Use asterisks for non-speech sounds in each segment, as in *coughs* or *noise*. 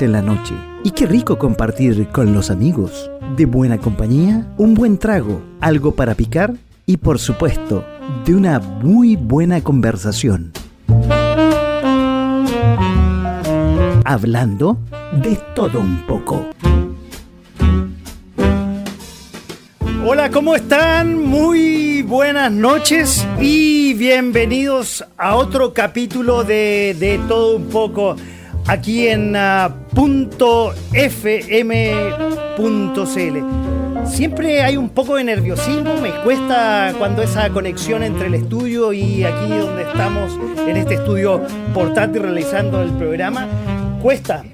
En la noche y qué rico compartir con los amigos. De buena compañía, un buen trago, algo para picar y por supuesto, de una muy buena conversación. Hablando de todo un poco. Hola, ¿cómo están? Muy buenas noches y bienvenidos a otro capítulo de, de todo un poco aquí en uh, .fm.cl. Siempre hay un poco de nerviosismo, me cuesta cuando esa conexión entre el estudio y aquí donde estamos, en este estudio portátil realizando el programa, cuesta.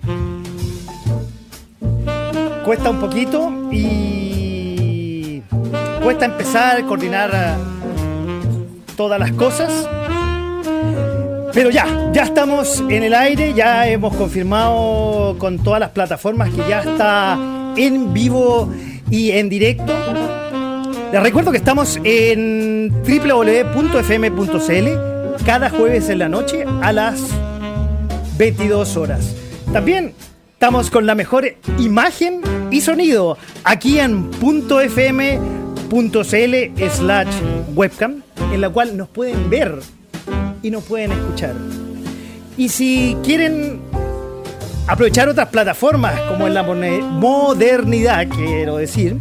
Cuesta un poquito y cuesta empezar coordinar todas las cosas. Pero ya, ya estamos en el aire, ya hemos confirmado con todas las plataformas que ya está en vivo y en directo. Les recuerdo que estamos en www.fm.cl cada jueves en la noche a las 22 horas. También estamos con la mejor imagen y sonido aquí en .fm.cl slash webcam, en la cual nos pueden ver y nos pueden escuchar. Y si quieren aprovechar otras plataformas como en la modernidad, quiero decir,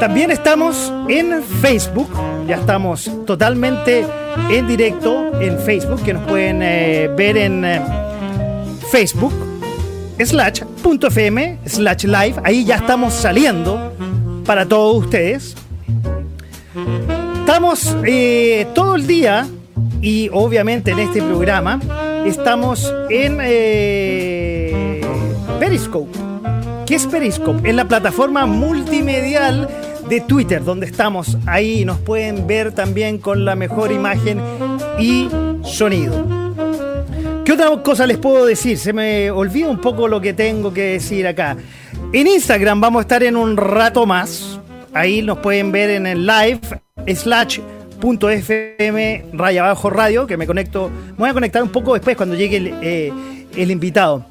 también estamos en Facebook, ya estamos totalmente en directo en Facebook, que nos pueden eh, ver en eh, Facebook slash .fm slash live, ahí ya estamos saliendo para todos ustedes. Estamos eh, todo el día y obviamente en este programa estamos en eh, Periscope. ¿Qué es Periscope? Es la plataforma multimedial de Twitter, donde estamos. Ahí nos pueden ver también con la mejor imagen y sonido. ¿Qué otra cosa les puedo decir? Se me olvida un poco lo que tengo que decir acá. En Instagram vamos a estar en un rato más. Ahí nos pueden ver en el live slash .fm raya radio, que me conecto, me voy a conectar un poco después cuando llegue el, eh, invitado.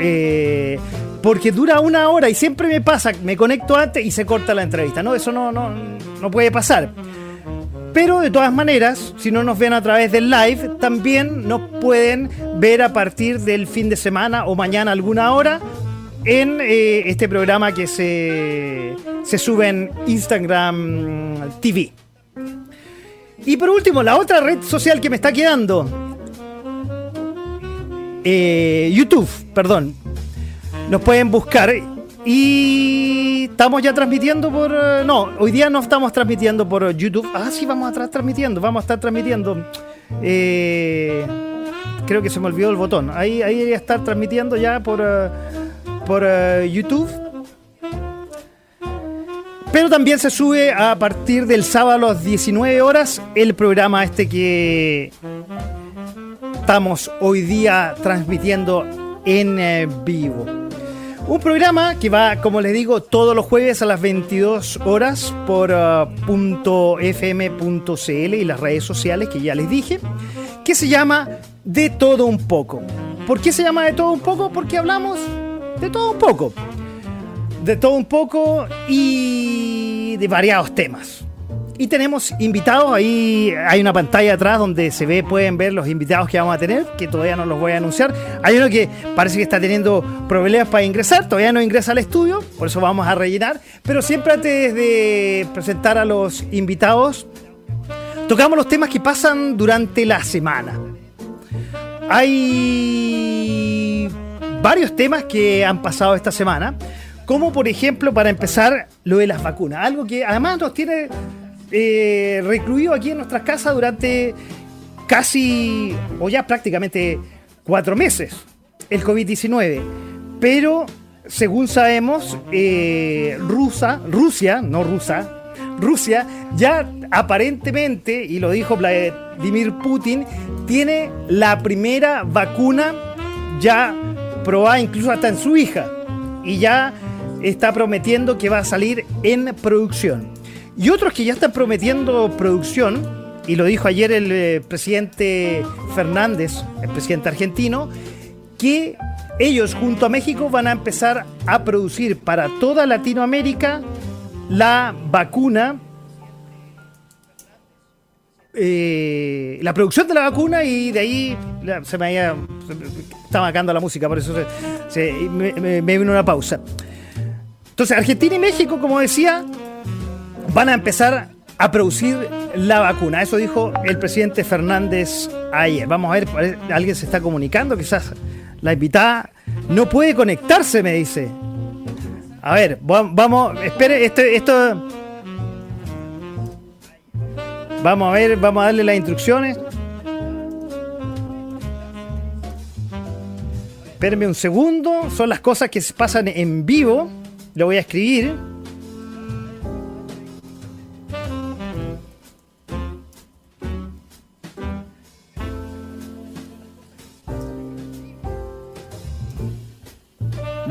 Eh, porque dura una hora y siempre me pasa, me conecto antes y se corta la entrevista, ¿no? Eso no, no, no puede pasar. Pero de todas maneras, si no nos ven a través del live, también nos pueden ver a partir del fin de semana o mañana alguna hora en eh, este programa que se, se sube en Instagram TV. Y por último, la otra red social que me está quedando. Eh, YouTube, perdón. Nos pueden buscar. Y estamos ya transmitiendo por... Eh, no, hoy día no estamos transmitiendo por YouTube. Ah, sí, vamos a estar transmitiendo. Vamos a estar transmitiendo. Eh, creo que se me olvidó el botón. Ahí, ahí debería estar transmitiendo ya por, por YouTube. Pero también se sube a partir del sábado a las 19 horas el programa este que estamos hoy día transmitiendo en eh, vivo. Un programa que va, como les digo, todos los jueves a las 22 horas por uh, .fm.cl y las redes sociales que ya les dije, que se llama De todo un poco. ¿Por qué se llama De todo un poco? Porque hablamos de todo un poco de todo un poco y de variados temas. Y tenemos invitados, ahí hay una pantalla atrás donde se ve, pueden ver los invitados que vamos a tener, que todavía no los voy a anunciar. Hay uno que parece que está teniendo problemas para ingresar, todavía no ingresa al estudio, por eso vamos a rellenar. Pero siempre antes de presentar a los invitados, tocamos los temas que pasan durante la semana. Hay varios temas que han pasado esta semana. Como por ejemplo, para empezar, lo de las vacunas. Algo que además nos tiene eh, recluido aquí en nuestras casas durante casi, o ya prácticamente cuatro meses, el COVID-19. Pero, según sabemos, eh, Rusa, Rusia, no rusa, Rusia ya aparentemente, y lo dijo Vladimir Putin, tiene la primera vacuna ya probada incluso hasta en su hija. Y ya está prometiendo que va a salir en producción. Y otros que ya están prometiendo producción, y lo dijo ayer el eh, presidente Fernández, el presidente argentino, que ellos junto a México van a empezar a producir para toda Latinoamérica la vacuna, eh, la producción de la vacuna y de ahí se me había, estaba marcando la música, por eso me, me vino una pausa. Entonces Argentina y México, como decía, van a empezar a producir la vacuna. Eso dijo el presidente Fernández ayer. Vamos a ver, alguien se está comunicando, quizás la invitada no puede conectarse, me dice. A ver, vamos, espere, este, esto... Vamos a ver, vamos a darle las instrucciones. Espérenme un segundo, son las cosas que se pasan en vivo. Lo voy a escribir.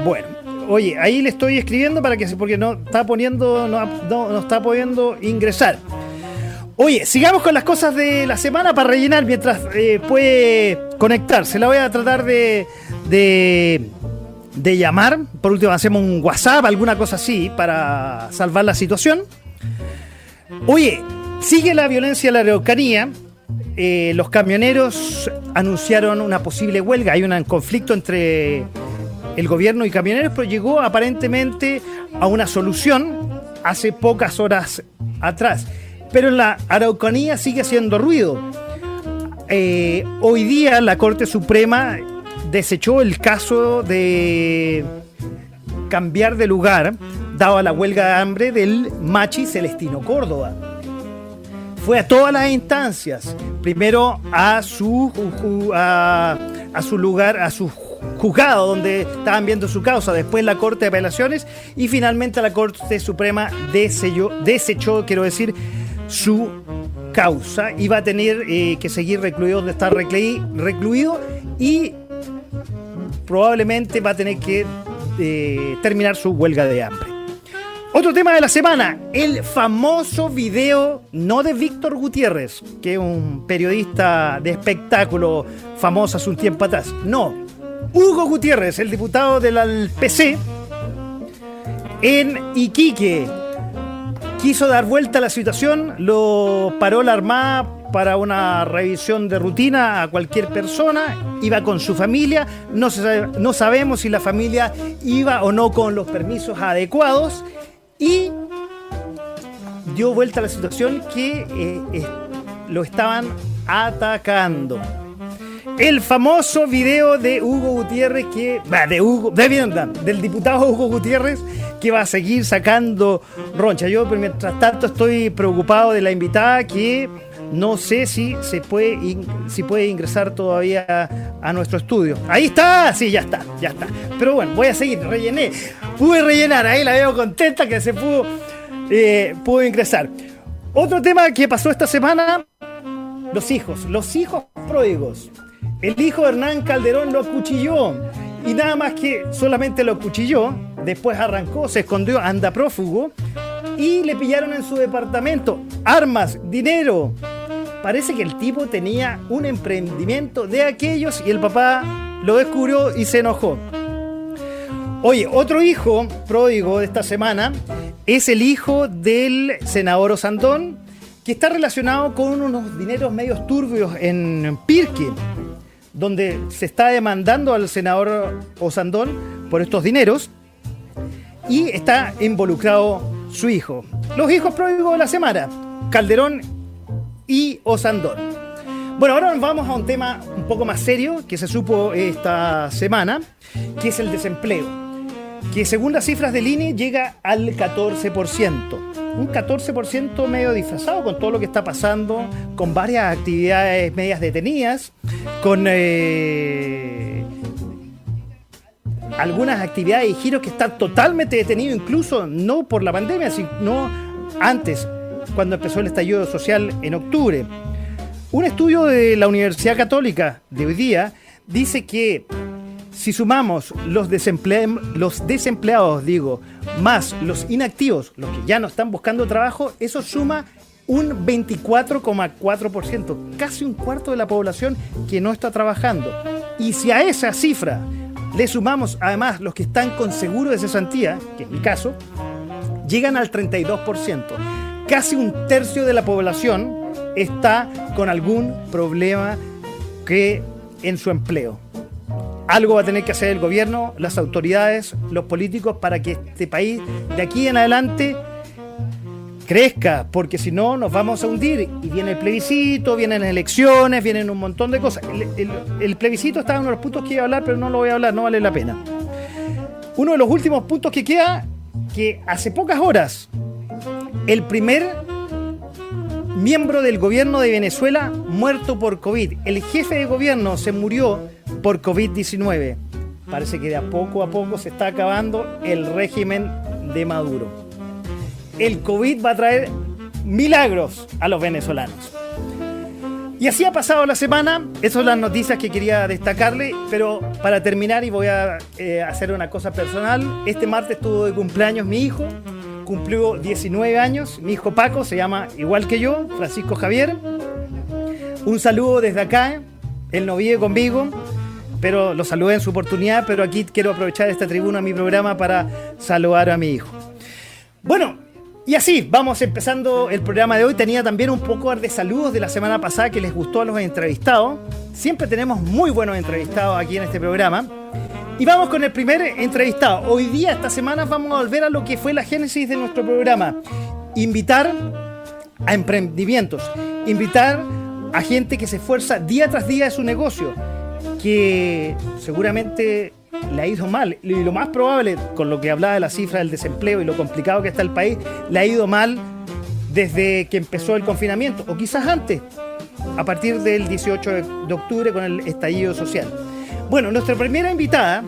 Bueno, oye, ahí le estoy escribiendo para que porque no está poniendo, no, no, está pudiendo ingresar. Oye, sigamos con las cosas de la semana para rellenar mientras eh, puede conectarse. La voy a tratar de, de, de, llamar. Por último, hacemos un WhatsApp, alguna cosa así, para salvar la situación. Oye, sigue la violencia en la Araucanía. Eh, los camioneros anunciaron una posible huelga. Hay un conflicto entre el gobierno y camioneros, pero llegó aparentemente a una solución hace pocas horas atrás. Pero en la Araucanía sigue haciendo ruido. Eh, hoy día la Corte Suprema desechó el caso de cambiar de lugar, dado a la huelga de hambre del Machi Celestino Córdoba. Fue a todas las instancias, primero a su, a, a su lugar, a su juzgado donde estaban viendo su causa, después la Corte de Apelaciones y finalmente la Corte Suprema desechó, quiero decir, su causa y va a tener eh, que seguir recluido donde está recluido y probablemente va a tener que eh, terminar su huelga de hambre. Otro tema de la semana, el famoso video, no de Víctor Gutiérrez, que es un periodista de espectáculo famoso hace un tiempo atrás, no, Hugo Gutiérrez, el diputado del PC, en Iquique. Quiso dar vuelta a la situación, lo paró la Armada para una revisión de rutina a cualquier persona, iba con su familia, no, no sabemos si la familia iba o no con los permisos adecuados y dio vuelta a la situación que eh, lo estaban atacando el famoso video de Hugo Gutiérrez que de Hugo de del diputado Hugo Gutiérrez que va a seguir sacando roncha. Yo mientras tanto estoy preocupado de la invitada que no sé si se puede ingresar todavía a, nuestro estudio. Ahí está, sí, ya está, ya está. Pero bueno, voy a seguir, rellené. Pude rellenar, ahí la veo contenta que se pudo eh, pudo ingresar. Otro tema que pasó esta semana, los hijos, los hijos pródigos. El hijo de Hernán Calderón lo acuchilló y nada más que solamente lo acuchilló, después arrancó, se escondió, anda prófugo y le pillaron en su departamento armas, dinero. Parece que el tipo tenía un emprendimiento de aquellos y el papá lo descubrió y se enojó. Oye, otro hijo pródigo de esta semana es el hijo del senador Osandón, que está relacionado con unos dineros medios turbios en Pirque donde se está demandando al senador Osandón por estos dineros y está involucrado su hijo. Los hijos pródigos de la semana, Calderón y Osandón. Bueno, ahora vamos a un tema un poco más serio que se supo esta semana, que es el desempleo, que según las cifras del INE llega al 14% un 14% medio disfrazado con todo lo que está pasando, con varias actividades medias detenidas, con eh, algunas actividades y giros que están totalmente detenidos, incluso no por la pandemia, sino antes, cuando empezó el estallido social en octubre. Un estudio de la Universidad Católica de hoy día dice que si sumamos los, los desempleados, digo, más los inactivos, los que ya no están buscando trabajo, eso suma un 24,4%, casi un cuarto de la población que no está trabajando. Y si a esa cifra le sumamos además los que están con seguro de cesantía, que es mi caso, llegan al 32%. Casi un tercio de la población está con algún problema que en su empleo. Algo va a tener que hacer el gobierno, las autoridades, los políticos para que este país de aquí en adelante crezca, porque si no nos vamos a hundir. Y viene el plebiscito, vienen elecciones, vienen un montón de cosas. El, plebiscito está en uno de los puntos que iba a hablar, pero no lo voy a hablar, no vale la pena. Uno de los últimos puntos que queda, que hace pocas horas, el primer miembro del gobierno de Venezuela muerto por COVID. El jefe de gobierno se murió por COVID-19. Parece que de a poco a poco se está acabando el régimen de Maduro. El COVID va a traer milagros a los venezolanos. Y así ha pasado la semana, esas son las noticias que quería destacarle, pero para terminar y voy a eh, hacer una cosa personal, este martes tuvo de cumpleaños mi hijo, cumplió 19 años, mi hijo Paco se llama igual que yo, Francisco Javier. Un saludo desde acá, él no vive conmigo, pero lo saludé en su oportunidad, pero aquí quiero aprovechar esta tribuna, mi programa, para saludar a mi hijo. Bueno, y así, vamos empezando el programa de hoy. Tenía también un poco de saludos de la semana pasada que les gustó a los entrevistados. Siempre tenemos muy buenos entrevistados aquí en este programa. Y vamos con el primer entrevistado. Hoy día, esta semana, vamos a volver a lo que fue la génesis de nuestro programa. Invitar a emprendimientos. Invitar a gente que se esfuerza día tras día de su negocio. Que seguramente le ha ido mal. Y lo más probable, con lo que hablaba de la cifra del desempleo y lo complicado que está el país, le ha ido mal desde que empezó el confinamiento, o quizás antes, a partir del 18 de octubre con el estallido social. Bueno, nuestra primera invitada,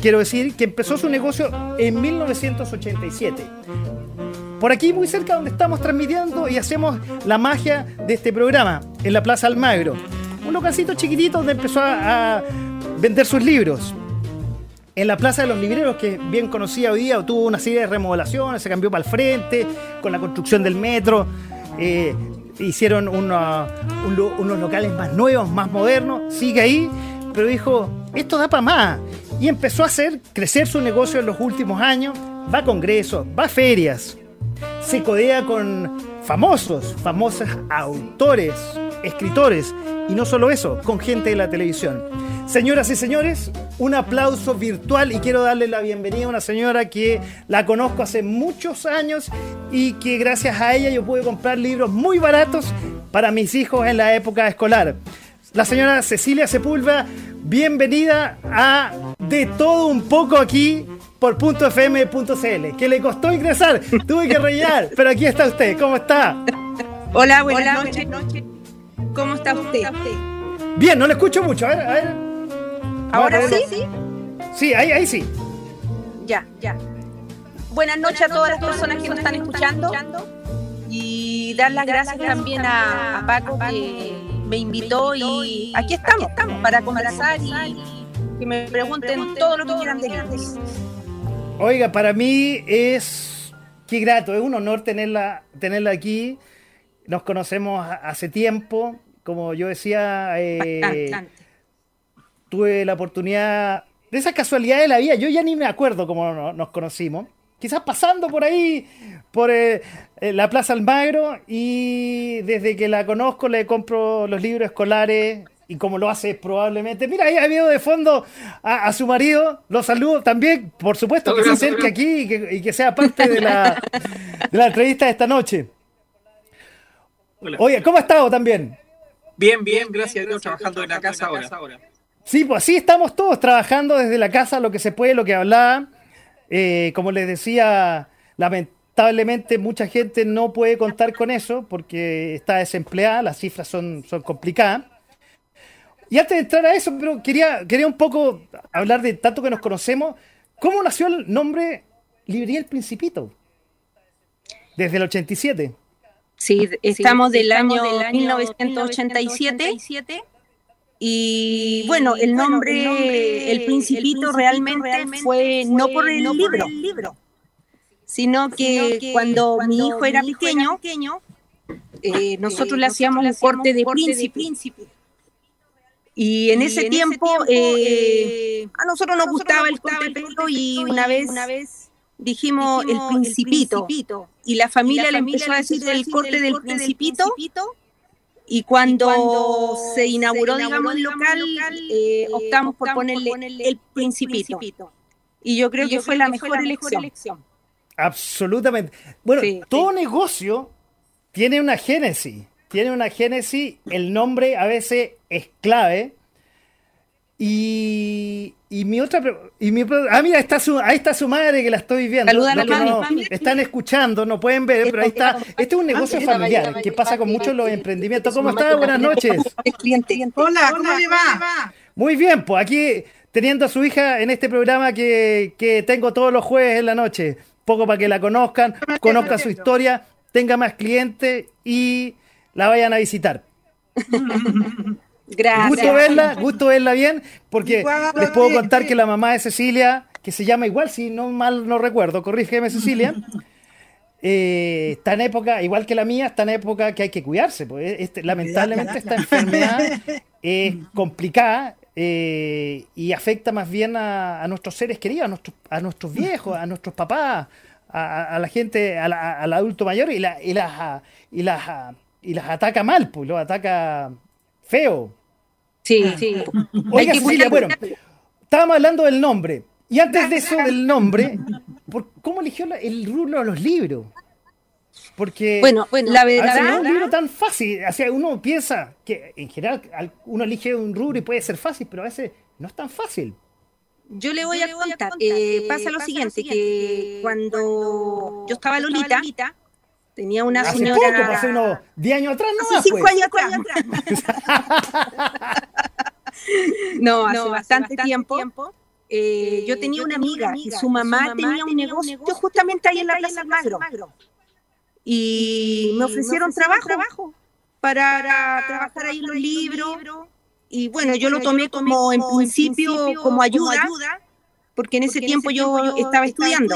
quiero decir, que empezó su negocio en 1987. Por aquí, muy cerca donde estamos transmitiendo y hacemos la magia de este programa, en la Plaza Almagro. Un localcito chiquitito donde empezó a, vender sus libros en la Plaza de los Libreros, que bien conocida hoy día, tuvo una serie de remodelaciones, se cambió para el frente, con la construcción del metro, eh, hicieron unos locales más nuevos, más modernos, sigue ahí, pero dijo, esto da para más. Y empezó a hacer crecer su negocio en los últimos años, va a congresos, va a ferias, se codea con famosos, famosos autores, escritores, y no solo eso, con gente de la televisión. Señoras y señores, un aplauso virtual y quiero darle la bienvenida a una señora que la conozco hace muchos años y que gracias a ella yo pude comprar libros muy baratos para mis hijos en la época escolar. La señora Cecilia Sepulva, bienvenida a De todo un poco aquí por .fm.cl, que le costó ingresar, tuve que rellenar, *laughs* pero aquí está usted, ¿cómo está? Hola, buenas noches. ¿Cómo está usted? Bien, no le escucho mucho, a ver, a ver. ¿Ahora sí? Sí, ahí, ahí sí. Ya, ya. Buenas noches a todas las personas que nos están escuchando y dar las gracias también a, Paco que me invitó y aquí estamos, para conversar y que me pregunten todo lo que quieran de Oiga, para mí es qué grato, es un honor tenerla, tenerla aquí. Nos conocemos hace tiempo, como yo decía, eh, tuve la oportunidad de esa casualidad de la vida. Yo ya ni me acuerdo cómo nos conocimos. Quizás pasando por ahí, por eh, eh, la Plaza Almagro, y desde que la conozco le compro los libros escolares y como lo hace probablemente. Mira, ahí ha habido de fondo a, su marido, lo saludo también, por supuesto, que se acerque aquí y que, sea parte de la, de la, entrevista de esta noche. Oye, ¿cómo ha estado también? Bien, bien, gracias a Dios, trabajando en la casa ahora. Sí, pues así estamos todos trabajando desde la casa lo que se puede, lo que hablaba. Eh, como les decía, lamentablemente mucha gente no puede contar con eso porque está desempleada, las cifras son, son complicadas. Y antes de entrar a eso, pero quería, quería un poco hablar de tanto que nos conocemos. ¿Cómo nació el nombre Librería El Principito? Desde el 87. Sí, estamos, del, año del, año 1987 y bueno, el nombre, el Principito realmente fue no por el libro, sino que cuando mi hijo era pequeño, eh, nosotros le hacíamos un corte de príncipe. Y en, ese, tiempo, eh, a nosotros nos gustaba el corte de pelo y una vez, una vez dijimos, el, principito, y la familia, le empezó a decir el corte del principito, y cuando, se inauguró, digamos, el local, eh, eh, optamos por ponerle, el principito. Y yo creo que fue la mejor, elección. Absolutamente. Bueno, todo negocio tiene una génesis. Tiene una génesis, el nombre a veces es clave. Y, y mi otra. Y mi, ah, mira, está su, ahí está su madre que la estoy viendo. Saluda Están escuchando, no pueden ver, pero ahí está. Este es un negocio familiar que pasa con muchos los emprendimientos. ¿Cómo está? Buenas noches. Hola, ¿cómo le va? Muy bien, pues aquí teniendo a su hija en este programa que, que tengo todos los jueves en la noche. Poco para que la conozcan, conozcan su historia, tenga más clientes y la vayan a visitar. *laughs* Gracias. Gusto verla, gusto verla bien, porque les puedo contar que la mamá de Cecilia, que se llama igual, si no mal no recuerdo, corrígeme Cecilia, *laughs* eh, está en época, igual que la mía, está en época que hay que cuidarse. Pues, este, lamentablemente esta enfermedad *laughs* es complicada eh, y afecta más bien a, nuestros seres queridos, a nuestros, a nuestros viejos, a nuestros papás, a, la gente, al adulto mayor y, la, y las... Y las y las ataca mal, pues, lo ataca feo. Sí, sí. Oiga, Cecilia, bueno, estábamos hablando del nombre. Y antes de eso del nombre, ¿cómo eligió el rubro de los libros? Porque bueno, bueno la verdad, no es un libro tan fácil. O sea, uno piensa que en general uno elige un rubro y puede ser fácil, pero a veces no es tan fácil. Yo le voy, a, contar. Eh, pasa, lo siguiente, que cuando yo estaba Lolita, Tenía una hace señora. Poco, hace unos 10 años atrás, ¿no? Hace 5 años atrás. *laughs* no, hace bastante, tiempo. Eh, yo tenía una amiga y su mamá, tenía un negocio justamente ahí en la Plaza Magro. Y me ofrecieron trabajo, para, trabajar ahí en los libros. Y bueno, yo lo tomé como en principio como ayuda, porque en ese tiempo yo estaba estudiando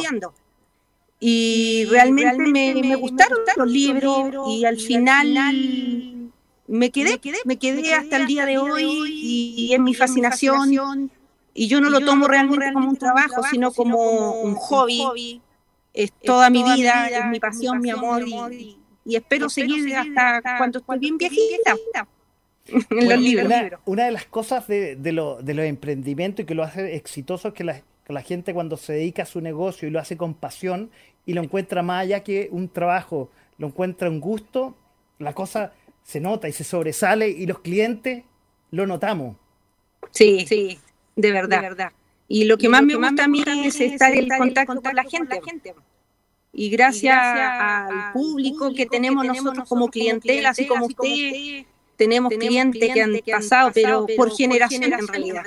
y realmente, me, gustaron los libros y al final me quedé, me quedé hasta el día de hoy y, es mi fascinación. y yo no lo tomo realmente como un trabajo, sino como un hobby, es toda mi vida, es mi pasión, mi amor y, espero seguir hasta cuando estoy bien viejita. *laughs* En los libros. Una, de las cosas de, de, lo, de los emprendimientos y que lo hace exitoso es que la, la gente cuando se dedica a su negocio y lo hace con pasión y lo encuentra más allá que un trabajo, lo encuentra un gusto, la cosa se nota y se sobresale y los clientes lo notamos. Sí, sí, de verdad. Y lo que más me gusta a mí es estar en contacto con la gente. Y gracias, al público que tenemos nosotros como clientela, así como usted, tenemos clientes que han pasado, pero por generaciones en realidad.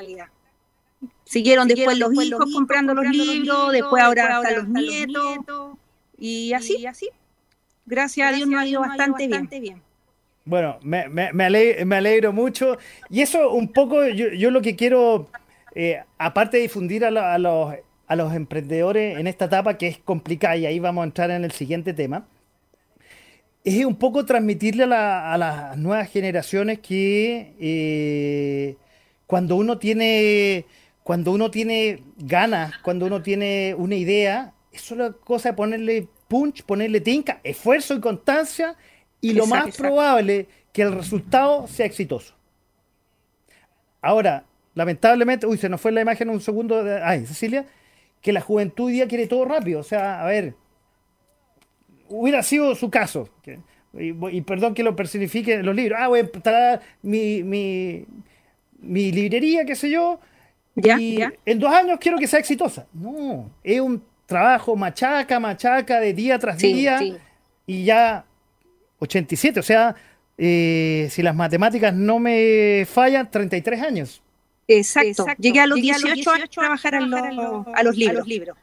Siguieron después los hijos comprando los libros, después ahora hasta los nietos, y así, así. Gracias, a Dios nos ha ido bastante, bien. Bueno, me, me, alegro, mucho. Y eso un poco, yo, lo que quiero, eh, aparte de difundir a, los, a los emprendedores en esta etapa que es complicada, y ahí vamos a entrar en el siguiente tema, es un poco transmitirle a, las nuevas generaciones que eh, cuando uno tiene cuando uno tiene ganas, cuando uno tiene una idea, es solo cosa de ponerle punch, ponerle tinca, esfuerzo y constancia, y lo más probable que el resultado sea exitoso. Ahora, lamentablemente, uy, se nos fue la imagen un segundo, de, ay, Cecilia, que la juventud ya quiere todo rápido. O sea, a ver, hubiera sido su caso. y, perdón que lo personifique en los libros. Ah, voy a traer mi, mi, mi librería, qué sé yo, y en dos años quiero que sea exitosa. No, es un trabajo machaca, machaca, de día tras día. Y ya 87, o sea, eh, si las matemáticas no me fallan, 33 años. Exacto. Llegué a los, 18, años a trabajar, a, los, libros.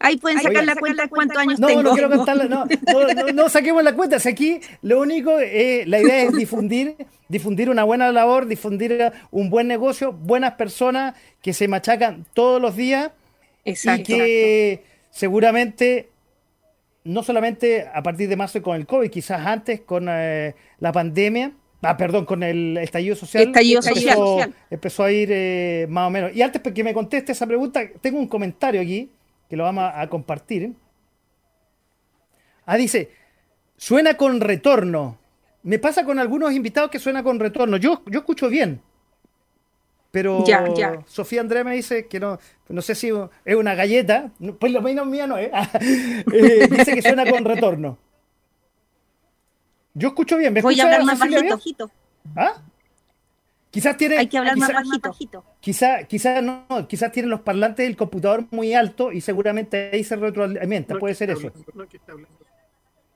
Ahí pueden sacar la cuenta de cuántos años no, tengo. No, quiero contarla, no, *laughs* no, saquemos la cuenta. Si aquí lo único, eh, la idea es difundir, difundir una buena labor, difundir un buen negocio, buenas personas que se machacan todos los días exacto, y que seguramente, no solamente a partir de marzo con el COVID, quizás antes con eh, la pandemia, Ah, perdón, con el estallido social. Estallido empezó, social. Empezó a ir eh, más o menos. Y antes que me conteste esa pregunta, tengo un comentario aquí que lo vamos a, a compartir. Ah, dice, suena con retorno. Me pasa con algunos invitados que suena con retorno. Yo, yo escucho bien. Pero Ya, ya. Sofía Andrea me dice que no, no sé si es una galleta. Pues lo menos mía no es. *laughs* Eh, dice que suena con retorno. Yo escucho bien. ¿Me Voy a hablar más bajito. ¿Ah? Quizás tiene. Hay que hablar más bajito. Quizá, quizá no, quizás tienen los parlantes del computador muy alto y seguramente ahí se retroalimenta. Puede ser eso.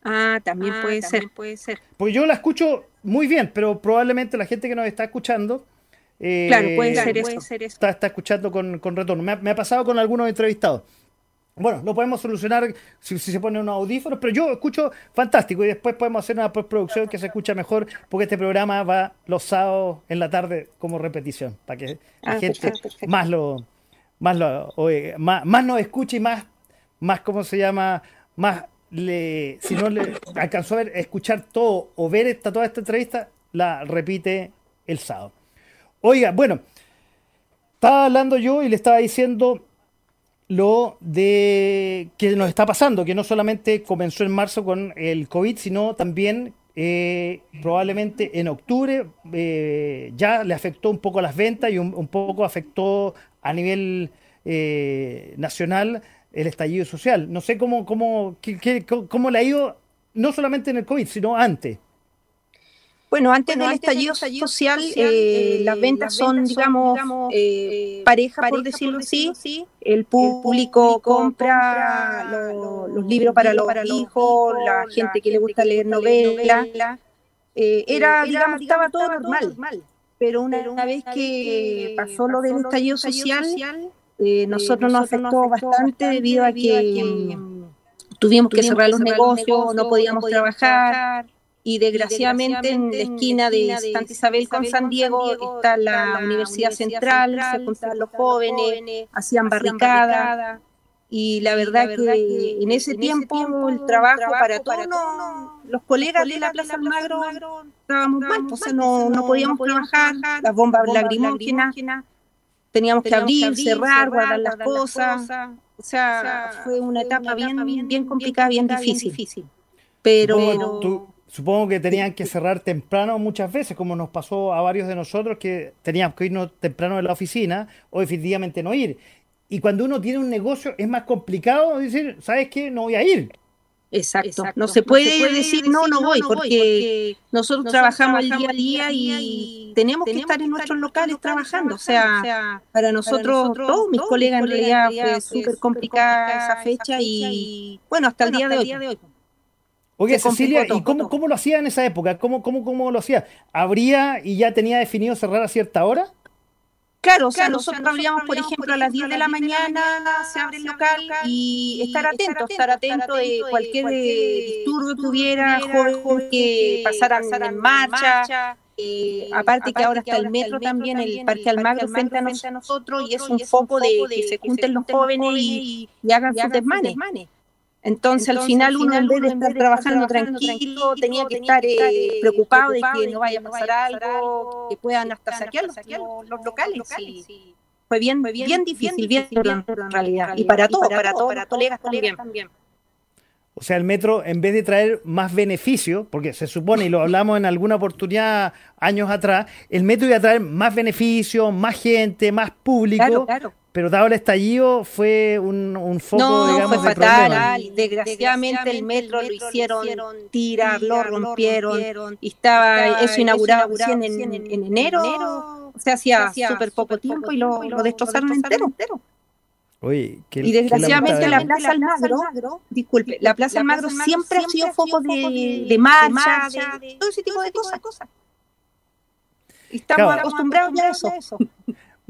Ah, también puede ser. puede ser. Porque yo la escucho muy bien, pero probablemente la gente que nos está escuchando. eh, Claro, puede ser eso. Está, está escuchando con, con retorno. Me ha, me ha pasado con algunos entrevistados. Bueno, lo podemos solucionar si, si se ponen unos audífonos, pero yo escucho fantástico y después podemos hacer una postproducción que se escucha mejor porque este programa va los sábados en la tarde como repetición, para que la Ah, gente perfecto, perfecto. más lo más lo oye, más, más nos escuche y más más cómo se llama más le si no le alcanzó a ver escuchar todo o ver esta toda esta entrevista la repite el sábado oiga bueno estaba hablando yo y le estaba diciendo lo de que nos está pasando, que no solamente comenzó en marzo con el COVID, sino también eh, probablemente en octubre eh, ya le afectó un poco las ventas y un, poco afectó a nivel eh, nacional el estallido social. No sé cómo, cómo, qué- cómo le ha ido, no solamente en el COVID, sino antes. Bueno, antes del estallido social, eh, las ventas son, digamos, eh, parejas, por decirlo así. El público compra lo- los libros para los hijos, la gente que le gusta leer novelas. Eh, era, digamos, estaba todo normal. Pero una, una vez que pasó lo del estallido social, eh, nosotros nos afectó bastante debido a que tuvimos que cerrar los negocios, no podíamos trabajar y desgraciadamente en la esquina de Santa Isabel con San Diego está la Universidad Central, se juntaban los jóvenes, hacían barricadas y la verdad que en ese tiempo el trabajo para todos los- los colegas de la Plaza Almagro estábamos mal, o sea, no, no podíamos trabajar, las bombas lacrimógenas, teníamos que abrir, cerrar, guardar las cosas, o sea, fue una etapa bien, bien complicada, bien difícil. Pero, tú- supongo que tenían que cerrar temprano muchas veces, como nos pasó a varios de nosotros que teníamos que irnos temprano de la oficina o definitivamente no ir. Y cuando uno tiene un negocio es más complicado decir, ¿sabes qué? No voy a ir. Exacto. No se puede decir no, no voy, porque nosotros trabajamos el día a día y tenemos que estar en nuestros locales trabajando. O sea, para nosotros, todos mis colegas en realidad fue súper complicada esa fecha y bueno, hasta el día de hoy. Oye, Cecilia, ¿y cómo, todo. cómo lo hacía en esa época? ¿Cómo, cómo, cómo lo hacía? ¿Habría y ya tenía definido cerrar a cierta hora? Claro, o sea, nosotros abríamos, por ejemplo, a las 10 de la mañana, se abre el local y estar atento, estar atento de cualquier eh, disturbio que hubiera, jóvenes que pasaran en marcha. eh, aparte que ahora está el metro también, el Parque Almagro frente a nosotros y es un foco de que se junten los jóvenes y, y hagan sus desmanes. Entonces, al final uno en vez de estar trabajando tranquilo tenía que estar eh, preocupado de que no vaya a pasar algo, que puedan hasta saquear los, los locales. fue bien, bien difícil, bien duro en realidad. Y para todos, para todos los colegas también. O sea, el metro, en vez de traer más beneficio, porque se supone, y lo hablamos en alguna oportunidad años atrás, el metro iba a traer más beneficio, más gente, más público, Claro, claro. Pero dado el estallido fue un, un foco, No, digamos, fue de problema. fatal. Desgraciadamente el metro lo hicieron tirar, lo rompieron. Y estaba eso inaugurado en, en enero. O sea, hacía súper poco tiempo y lo, lo destrozaron entero. Oye, qué- Y qué desgraciadamente la. Plaza Almagro, disculpe, la Plaza Almagro siempre ha sido foco de, de marcha, de todo ese tipo de cosas. Y estamos Claro. acostumbrados ya a eso.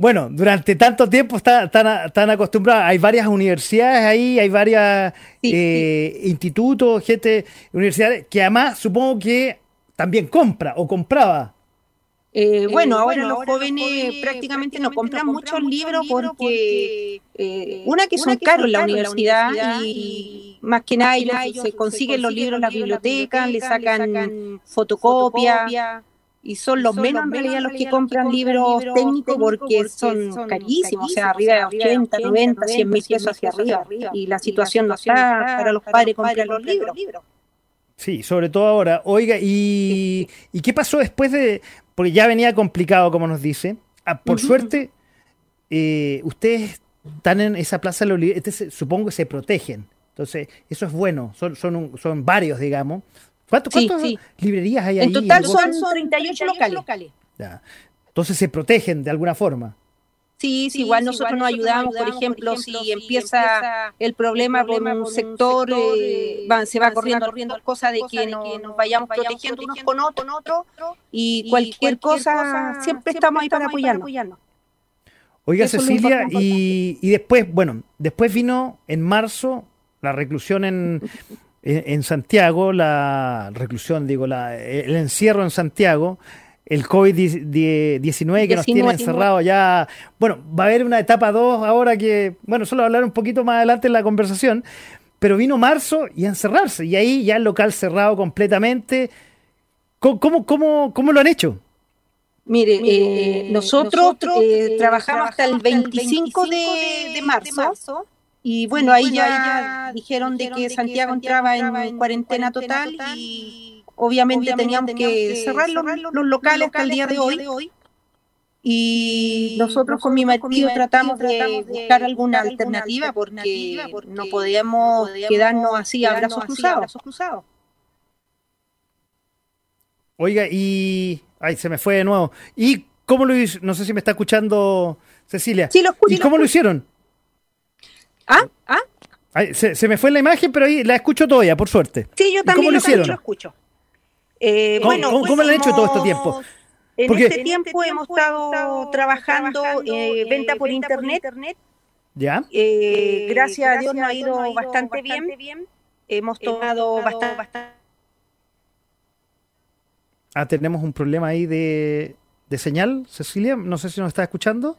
Bueno, durante tanto tiempo están, están, están acostumbrados. Hay varias universidades ahí, hay varios Sí, institutos, gente, universidades, que además supongo que también compra o compraba. Eh, bueno, ahora los jóvenes prácticamente no compran muchos libros porque, eh, una que son caros en la universidad y más que nada ellos se consiguen los libros en la biblioteca, le sacan fotocopia y son los menos en realidad los que compran libros técnicos porque son carísimos, o sea, arriba de 80, 90, 100 mil pesos hacia arriba. Y la situación no está para los padres comprar los libros. Sí, sobre todo ahora. Oiga, ¿y, ¿y qué pasó después de...? Porque ya venía complicado, como nos dice. Ah, por suerte, eh, ustedes están en esa plaza de este supongo que se protegen. Entonces, eso es bueno. Son, son, son varios, digamos. ¿Cuántas librerías hay ahí? En total son 38 locales. Entonces se protegen de alguna forma. Sí, sí, igual nosotros nos ayudamos, por ejemplo, si empieza el problema con un sector, eh, se va corriendo, corriendo cosas de que, nos vayamos protegiendo unos con otro, y cualquier cosa, siempre estamos ahí para apoyarnos. Oiga, Cecilia, y, y después, bueno, después vino en marzo la reclusión en, en, Santiago, la reclusión, digo, la, el encierro en Santiago, el COVID-19 que nos tiene encerrados ya. Bueno, va a haber una etapa 2 ahora que, bueno, solo hablar un poquito más adelante en la conversación, pero vino marzo y a encerrarse, y ahí ya el local cerrado completamente. ¿Cómo, cómo, cómo, lo han hecho? Mire, eh, nosotros, eh, trabajamos hasta el 25 de, de marzo y bueno, ahí, ya, dijeron de que Santiago entraba en cuarentena total y obviamente teníamos que cerrar los, locales hasta el día de hoy. Y nosotros con mi marido tratamos de buscar alguna alternativa porque no podíamos quedarnos así a brazos cruzados. Oiga, y... Ay, se me fue de nuevo. ¿Y cómo lo hizo? No sé si me está escuchando Cecilia. Sí, lo escucho. ¿Y cómo lo hicieron? ¿Ah? ¿Ah? se, me fue la imagen, pero ahí la escucho todavía, por suerte. Sí, yo también, lo, hicieron? lo escucho. Eh, ¿Cómo, bueno, ¿cómo, pues lo han hecho todo este tiempo? En este tiempo hemos estado trabajando eh, venta por internet. ¿Ya? Eh, gracias a Dios nos ha ido bastante bien. Hemos tomado bastante, Ah, tenemos un problema ahí de, de señal, Cecilia. No sé si nos está escuchando.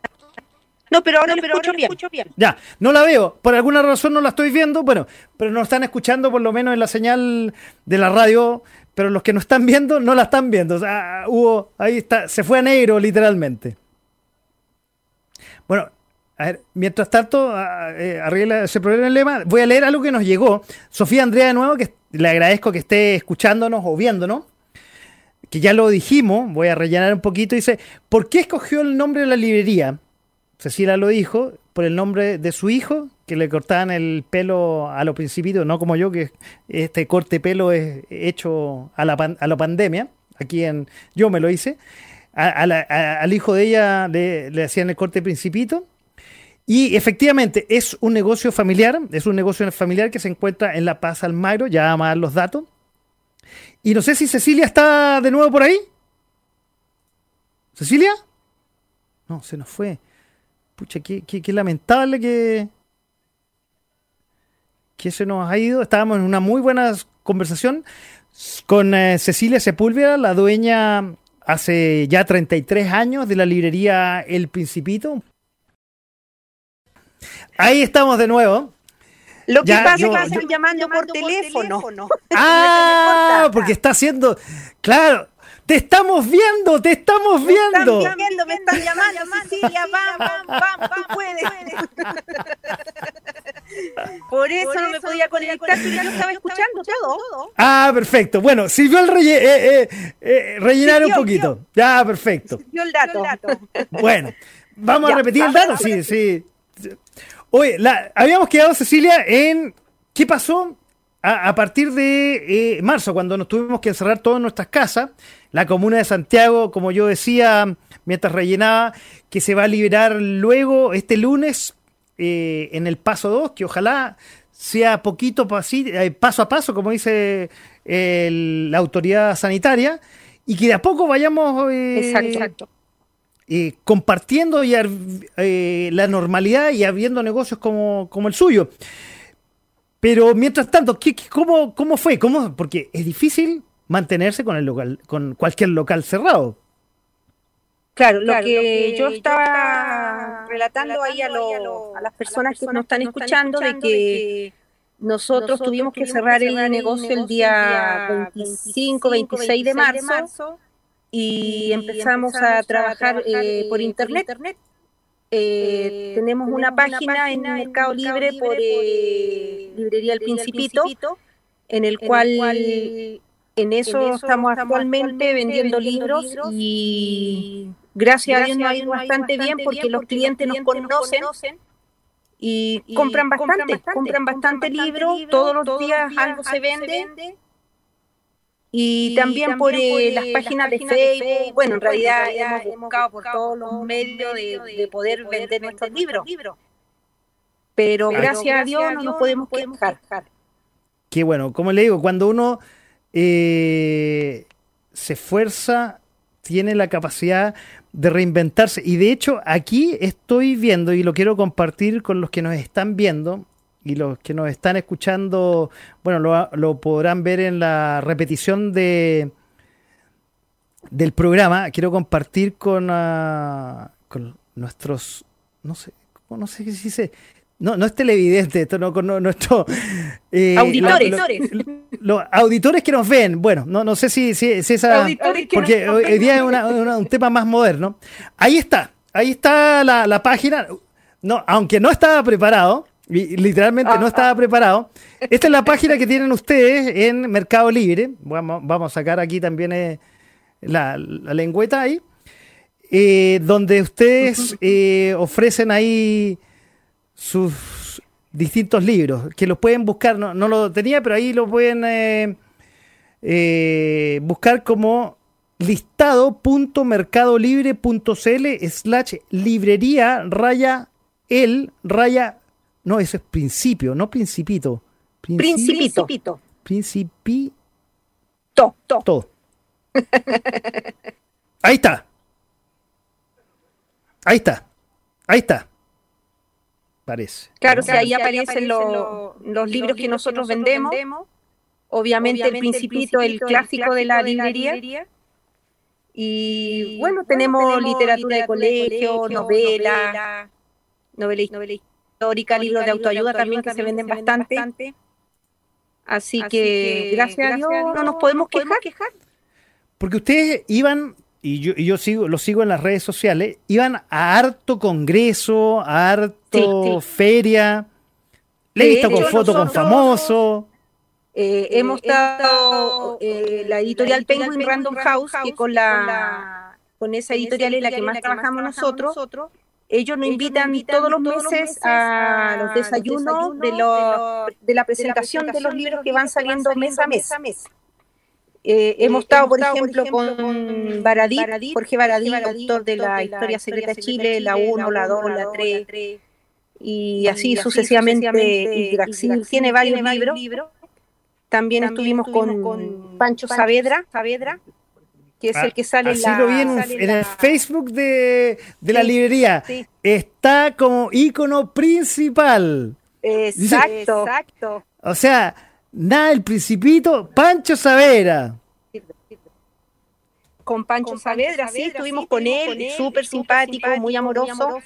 No, pero ahora, pero escucho, bien. Ya, no la veo. Por alguna razón no la estoy viendo. Bueno, pero nos están escuchando por lo menos en la señal de la radio. Pero los que no están viendo, no la están viendo. O sea, hubo, ahí está, se fue a negro literalmente. Bueno, a ver, mientras tanto, eh, arregla ese problema el lema. Voy a leer algo que nos llegó. Sofía Andrea de nuevo, que le agradezco que esté escuchándonos o viéndonos. Que ya lo dijimos, voy a rellenar un poquito. Dice, ¿por qué escogió el nombre de la librería? Cecilia lo dijo, por el nombre de su hijo, que le cortaban el pelo a los principios, no como yo, que este corte pelo es hecho a la, a pandemia. Aquí en. Yo me lo hice. al hijo de ella le, hacían el corte principito. Y efectivamente es un negocio familiar, es un negocio familiar que se encuentra en La Paz Almagro, ya vamos a dar los datos. Y no sé si Cecilia está de nuevo por ahí. ¿Cecilia? No, se nos fue. Pucha, qué, lamentable que, que se nos ha ido. Estábamos en una muy buena conversación con eh, Cecilia Sepúlveda, la dueña hace ya 33 años de la librería El Principito. Ahí estamos de nuevo. Lo que pasa es que están llamando, por, teléfono. teléfono. Ah, *laughs* porque está haciendo. Claro, te estamos viendo, te estamos viendo. Me están viendo, me están llamando, Cecilia, vamos, vamos, tú puedes. Por eso no me podía conectar, ya lo estaba escuchando todo. Ah, perfecto. Bueno, sirvió el relle eh, eh, eh, rellenar un poquito. Ya, perfecto. Sirvió el dato. Bueno, vamos a repetir el dato. Sí, sí. Oye, la, habíamos quedado, Cecilia, en qué pasó a, partir de marzo, cuando nos tuvimos que encerrar todas nuestras casas la comuna de Santiago, como yo decía mientras rellenaba, que se va a liberar luego este lunes eh, en el paso 2, que ojalá sea poquito eh, paso a paso, como dice la autoridad sanitaria, y que de a poco vayamos eh, compartiendo ya, la normalidad y habiendo negocios como, como el suyo. Pero mientras tanto, ¿qué, cómo, ¿cómo fue? ¿Cómo? Porque es difícil mantenerse con el local, con cualquier local cerrado. Claro, lo, que, yo estaba relatando, ahí a, las personas que nos están escuchando, de que nosotros, tuvimos que cerrar el negocio el día 25, 26 de marzo, y empezamos a trabajar eh, por internet. Eh, tenemos una página en Mercado Libre por Librería El Principito, en el cual en eso estamos actualmente vendiendo libros y gracias a Dios nos ha ido bastante bien porque los clientes nos conocen y compran bastante, compran bastante libros, todos los días algo se vende. y, también, por, eh, las, páginas de Facebook, bueno, en realidad hemos buscado por todos los medios de, poder vender nuestros libros. Pero gracias a Dios no nos podemos quejar. Qué bueno, como le digo, cuando uno eh, se esfuerza, tiene la capacidad de reinventarse. Y de hecho, aquí estoy viendo y lo quiero compartir con los que nos están viendo y los que nos están escuchando, bueno, lo, podrán ver en la repetición de del programa. Quiero compartir con, ah, con nuestros, no sé, no sé qué se. No, no es televidente, esto no, con nuestro eh, auditores. los auditores que nos ven, bueno, no, no sé si, si, esa porque hoy día es un tema más moderno. Ahí está, ahí está la, la página. No, aunque no estaba preparado, literalmente no estaba preparado. Esta es la página que tienen ustedes en Mercado Libre. Vamos, vamos a sacar aquí también eh, la, lengüeta ahí. Eh, donde ustedes eh, ofrecen ahí sus distintos libros, que los pueden buscar, no, no lo tenía, pero ahí lo pueden buscar como listado.mercadolibre.cl slash librería raya el raya no, eso es principio, no principito. Principito. Principito. To, to. Ahí está. Ahí está. Ahí está. Parece. Claro, o ahí aparecen los, libros que nosotros vendemos. Obviamente, el Principito, el clásico de la librería. Y bueno, tenemos literatura de colegio, novela, novela, novela histórica, libros de autoayuda también que se venden bastante. Así, que, gracias a Dios, no nos podemos quejar. Porque ustedes iban, y yo, yo sigo, lo sigo en las redes sociales, iban a harto congreso, a harto feria. Le he visto con fotos con famosos. Eh, hemos estado eh, la editorial Penguin Random House, que con la con esa editorial es la que más trabajamos nosotros, ellos nos invitan, todos los meses a los desayunos de, de, la presentación de los libros que van saliendo mes a mes. Eh, hemos estado, por ejemplo, con Baradí, Jorge Baradí, autor de la Historia Secreta de Chile, la 1, la 2, la 3, y así sucesivamente. Y tiene varios libros. También estuvimos con Pancho Saavedra, Saavedra que es ah, el que sale en la, en, el Facebook de, la librería. Está como icono principal. Exacto. Exacto. O sea, nada, el principito, Pancho Savera. Con Pancho, Saavedra, sí, estuvimos con él, súper simpático, muy amoroso.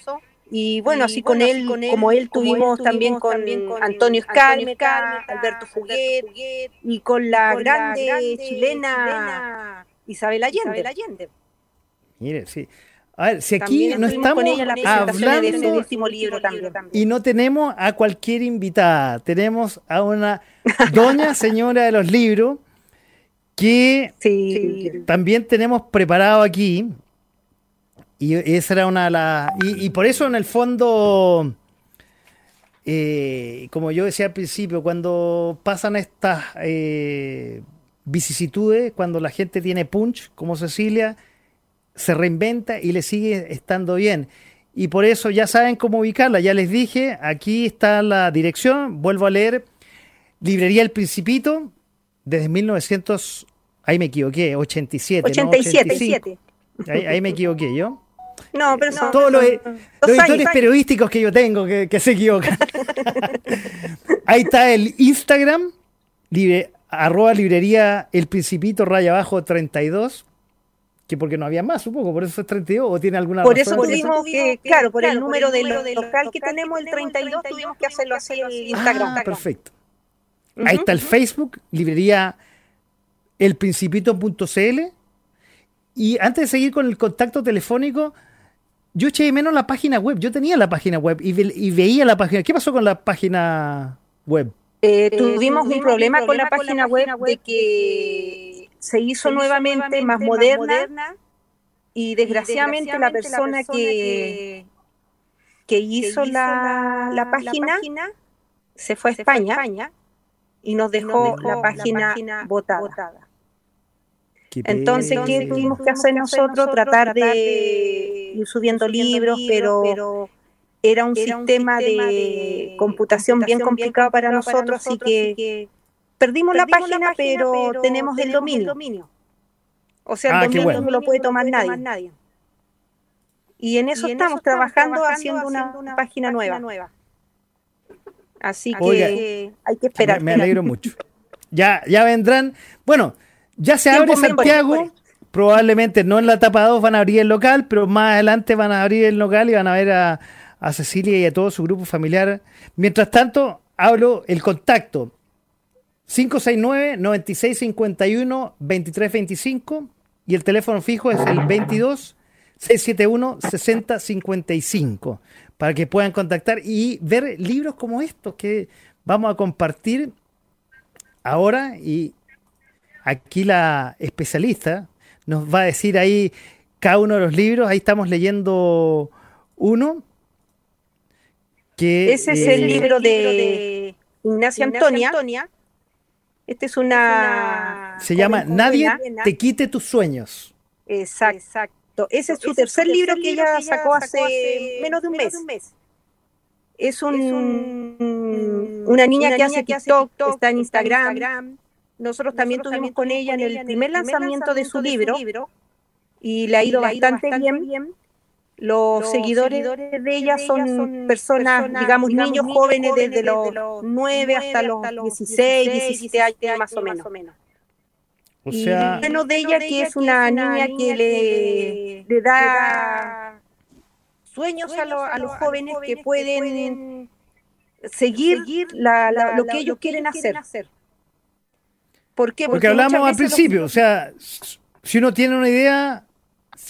Y bueno, así con, él, como él, tuvimos, también con, Antonio Escármeca, Alberto Fuguet, y con la, grande, chilena Isabel Allende. Mire, sí. A ver, si aquí no estamos hablando de su último libro también, y no tenemos a cualquier invitada, tenemos a una doña *laughs* señora de los libros que también tenemos preparado aquí y esa era una de las y, por eso en el fondo eh, como yo decía al principio cuando pasan estas eh, vicisitudes, cuando la gente tiene punch, como Cecilia, se reinventa y le sigue estando bien. Y por eso ya saben cómo ubicarla. Ya les dije, aquí está la dirección. Vuelvo a leer. Librería El Principito, desde 1900, ahí me equivoqué, 87. 87, Ahí, me equivoqué yo. No, pero son todos los, editores periodísticos que yo tengo que, se equivocan. *laughs* ahí está el Instagram, libre, arroba librería El Principito raya abajo 32, que porque no había más, supongo, por eso es 32, o tiene alguna Por eso tuvimos que, claro, por el número del local que tenemos, el 32, tuvimos que hacerlo así en Instagram. Ah, perfecto. Ahí está el Facebook, librería elprincipito.cl, y antes de seguir con el contacto telefónico, yo eché de menos la página web. Yo tenía la página web y, veía la página. ¿Qué pasó con la página web? Eh, tuvimos, un problema, con la página, web, de que se hizo, nuevamente, más, moderna, y desgraciadamente, la persona, que, que, hizo, la, página, se fue a España, y nos dejó, la, página botada. Entonces, ¿qué tuvimos que hacer nosotros? Tratar de ir subiendo libros, pero era un sistema de computación bien complicado para nosotros, así que perdimos la página, pero tenemos el dominio. O sea, el ah, dominio no lo puede tomar nadie. Y en eso estamos trabajando haciendo una página nueva. Así que hay que esperar. Me, alegro mucho. Ya, ya vendrán. Bueno, ya se abre Santiago. Probablemente no en la etapa 2 van a abrir el local, pero más adelante van a abrir el local y van a ver a, Cecilia y a todo su grupo familiar. Mientras tanto, hablo el contacto 569-9651-2325 y el teléfono fijo es el 22 671 6055 para que puedan contactar y ver libros como estos que vamos a compartir ahora y aquí la especialista nos va a decir ahí cada uno de los libros, ahí estamos leyendo uno. Que, Ese es el eh, libro de Ignacia Antonia. Este es una... Se llama Nadie te quite tus sueños. Exacto. Ese es su tercer, libro que ella sacó hace menos de un mes. Es, un, una niña, que hace TikTok, está en Instagram. Nosotros, también tuvimos con ella en el primer lanzamiento de su libro y le ha ido bastante bien. Los, seguidores, de ella son, personas, digamos, niños jóvenes desde los 9 hasta los 16, 17 años más o menos. O sea, y de ella que es una niña que le, da sueños a, los jóvenes que pueden seguir lo que ellos quieren hacer. ¿Por qué? Porque, hablamos al principio, o sea, si uno tiene una idea,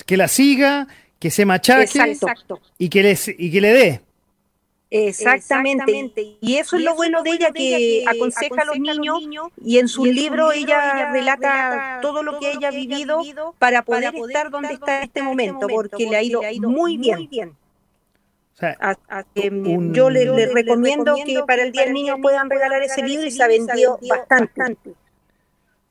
que la siga, que se machaque y que, les, y que le dé. Exactamente. Y eso es lo bueno de ella, que aconseja a los niños y en su libro ella relata todo lo que ella ha vivido para poder estar donde está en este momento, porque le ha ido muy bien. yo le, recomiendo que para el Día del Niño puedan regalar ese libro y se ha vendido bastante.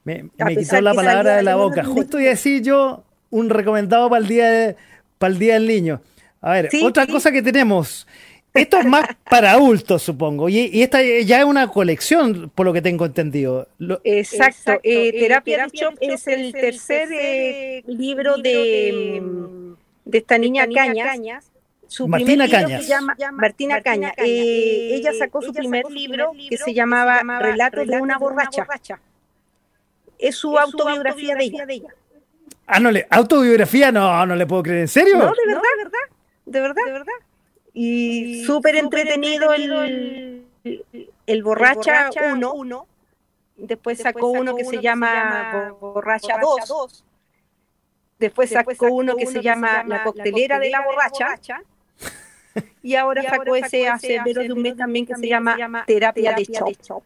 Me, quitó la palabra de la boca. Justo iba a decir yo un recomendado para el Día, para el día del Niño. A ver, otra cosa que tenemos. *laughs* Esto es más para adultos, supongo. Y, esta ya es una colección, por lo que tengo entendido. Exacto. Eh, Terapia de es el tercer eh, libro de, de esta niña Cañas. Su Martina Cañas. Se llama, Martina Cañas. Eh, ella sacó su primer libro que se llamaba Relatos de una borracha. Es su autobiografía de ella. Ah, no le, autobiografía, no, no le puedo creer, ¿en serio? No, de verdad, de verdad, de verdad, de verdad y, súper entretenido el, el, Borracha 1. Después, sacó uno que se llama Borracha 2. Después sacó uno que se llama La coctelera de la borracha. *laughs* Y ahora sacó ese hace menos de un mes también que se llama Terapia de Chop.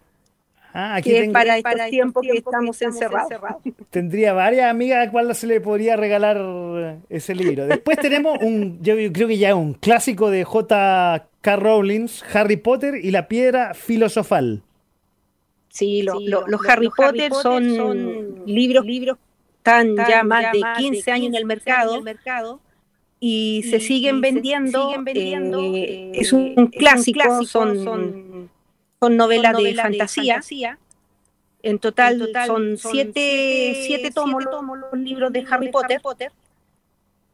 Ah, aquí que es para estos tiempos que estamos encerrados. *laughs* Tendría varias amigas a cuales se le podría regalar ese libro. Después tenemos un, yo creo que ya un clásico de J.K. Rowling, Harry Potter y la piedra filosofal. Sí, los Harry, Potter, son, libros, libros están ya más de 15 años en el mercado, y, se siguen vendiendo. Eh, es un, clásico, son son novelas de, fantasía. En total, son siete, siete, tomos, los libros de Harry Potter.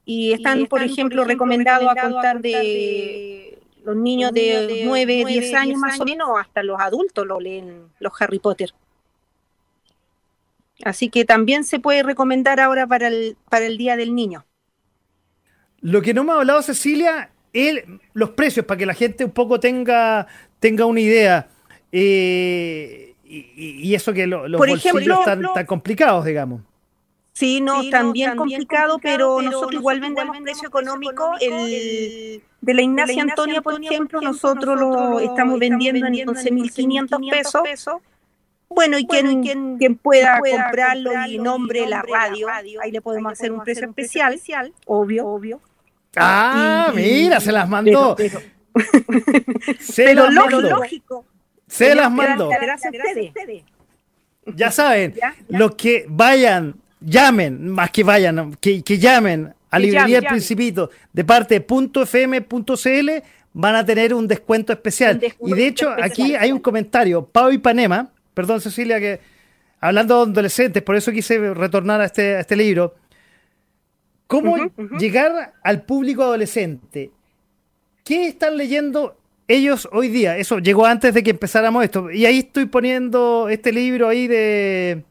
Y están, por ejemplo, recomendados a contar de los niños de 9, 10 años más o menos, hasta los adultos lo leen los Harry Potter. Así que también se puede recomendar ahora para el, para el Día del Niño. Lo que no me ha hablado Cecilia es los precios, para que la gente un poco tenga, tenga una idea. Eh, y, eso que los bolsillos están tan complicados, digamos. Sí, no, también, complicado, pero, nosotros igual vendemos precio económico. El, de la Ignacia Antonia, por ejemplo, nosotros lo estamos vendiendo en 11.500 pesos. Bueno, y quien, quien, pueda, comprarlo y nombre la radio, ahí le podemos hacer un precio especial, obvio. obvio. Ah, mira, se las mandó. se pero lógico. Se las mandó. Ya saben, los que vayan llamen, más que vayan, que, llamen a Librería El Principito de parte de .fm.cl van a tener un descuento especial. y de hecho, aquí hay un comentario, Pau Ipanema, perdón Cecilia, que hablando de adolescentes, por eso quise retornar a este, este libro. ¿Cómo llegar al público adolescente? ¿Qué están leyendo ellos hoy día? Eso llegó antes de que empezáramos esto. Y ahí estoy poniendo este libro ahí de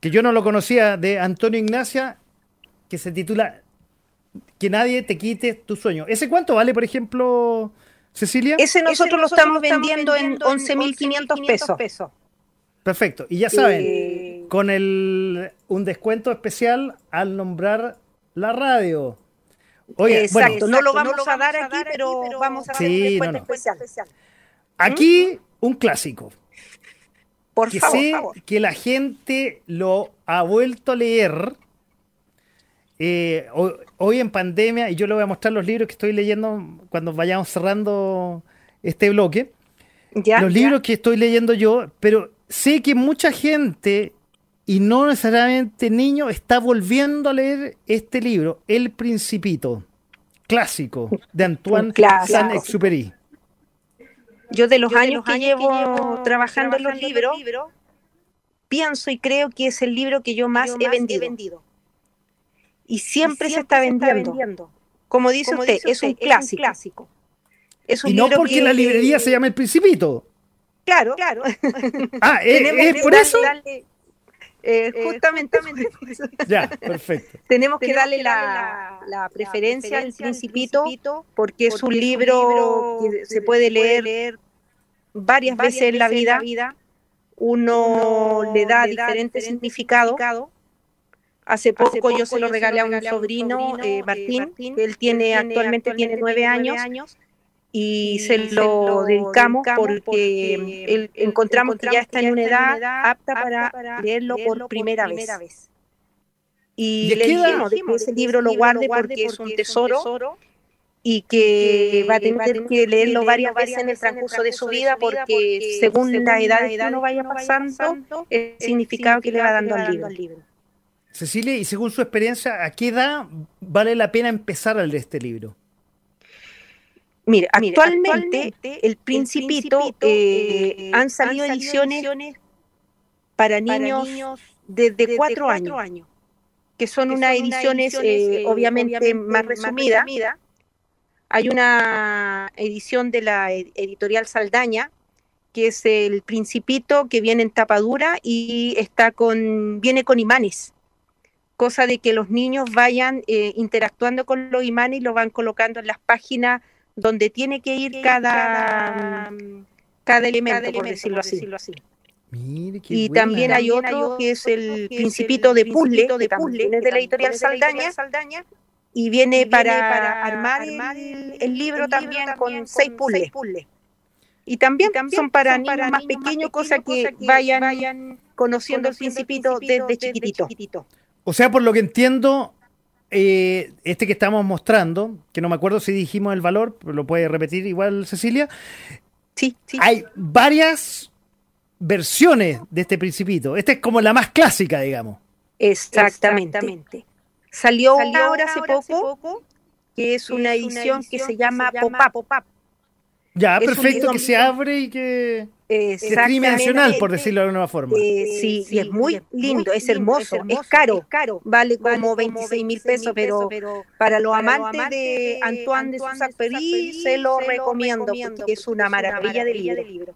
que yo no lo conocía, de Antonio Ignacia, que se titula Que nadie te quite tu sueño. ¿Ese cuánto vale, por ejemplo, Cecilia? Ese nosotros, lo estamos vendiendo, en 11.500 pesos. Perfecto. Y ya saben, eh, con el, un descuento especial al nombrar la radio. Oye, exacto, no lo vamos a dar aquí, pero, vamos a dar un descuento especial. Aquí un clásico. Que sé que la gente lo ha vuelto a leer eh, hoy, en pandemia, y yo le voy a mostrar los libros que estoy leyendo cuando vayamos cerrando este bloque. los libros que estoy leyendo yo, pero sé que mucha gente, y no necesariamente niños, está volviendo a leer este libro, El Principito, clásico, de Antoine Saint-Exupéry. Yo de los años, que, llevo trabajando, en los libros, pienso y creo que es el libro que yo más, he, vendido. Y siempre, se, está, vendiendo. Como dice usted, es, un clásico. Es un y no porque la librería se llama El Principito. Claro, claro. Ah, *laughs* ¿es, por eso? Eh, justamente, ya, perfecto. Tenemos que darle la, preferencia al Principito porque es un libro que se puede leer varias veces en la vida. Uno le da diferente significado. Hace poco yo se lo regalé a un sobrino, eh, Martín, que él tiene actualmente tiene nueve años y, se, lo dedicamos porque encontramos que ya está en una edad apta para, leerlo por primera vez. Y, le dijimos que ese libro lo guarde porque es un tesoro y que va a tener que leerlo varias veces en el transcurso de su vida porque según la edad que uno vaya pasando, el significado que le va dando al libro. Cecilia, y según su experiencia, ¿a qué edad vale la pena empezar a leer este libro? Mire, actualmente, el Principito, eh, eh, han salido ediciones para niños, desde, cuatro, años, que son unas ediciones, eh, obviamente, más resumidas. Hay una edición de la editorial Saldaña, que es el Principito, que viene en tapadura y está con, viene con imanes cosa de que los niños vayan interactuando con los imanes y los van colocando en las páginas donde tiene que ir cada, cada elemento, por decirlo así. y también hay otro que es el Principito de Puzzle, de, puzzle, de la editorial Saldaña, y viene, para, armar, el, libro también con, seis puzzles. Y también, son para niños más pequeños, cosas que, vayan, conociendo el Principito desde, chiquitito. O sea, por lo que entiendo, eh, este que estamos mostrando, que no me acuerdo si dijimos el valor, pero lo puede repetir igual Cecilia. Sí, sí. Hay varias versiones de este principito. Esta es como la más clásica, digamos. Exactamente. Salió, ahora hace poco, que es una edición, que, se llama Pop-Up. Ya, perfecto, que se abre y que... Es tridimensional, por decirlo de alguna forma. Eh, sí, y es muy lindo, es hermoso, es caro, caro, vale como 26 mil pesos, pero para los amantes de Antoine de Saint-Exupéry se lo recomiendo porque es una maravilla de libro.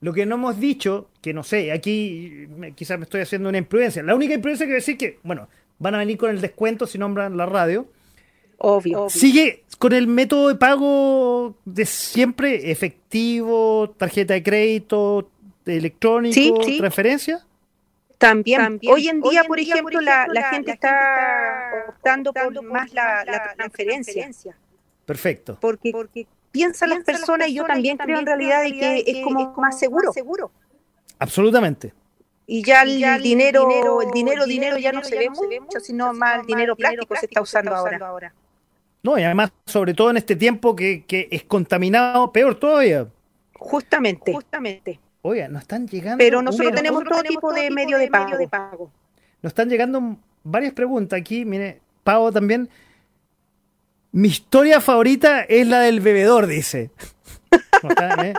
Lo que no hemos dicho, que no sé, aquí quizás me estoy haciendo una imprudencia. La única imprudencia que decir que, bueno, van a venir con el descuento si nombran la radio. Obvio. Sigue con el método de pago de siempre, efectivo, tarjeta de crédito, electrónico, transferencia. También, hoy en día, por, ejemplo, la, gente está optando por más la, transferencia. Perfecto. Porque, porque piensan las personas y yo también creo en realidad de que es como más seguro. Absolutamente. Y ya el, dinero, el dinero, dinero ya no se ve mucho, sino más el dinero plástico se está usando ahora. No, y además, sobre todo en este tiempo que, que es contaminado, peor todavía. Justamente. Justamente. Oiga, nos están llegando. Pero nosotros tenemos todo tipo de medio de pago. Nos están llegando varias preguntas aquí. Mire, Pavo también. Mi historia favorita es la del bebedor, dice. ¿Eh?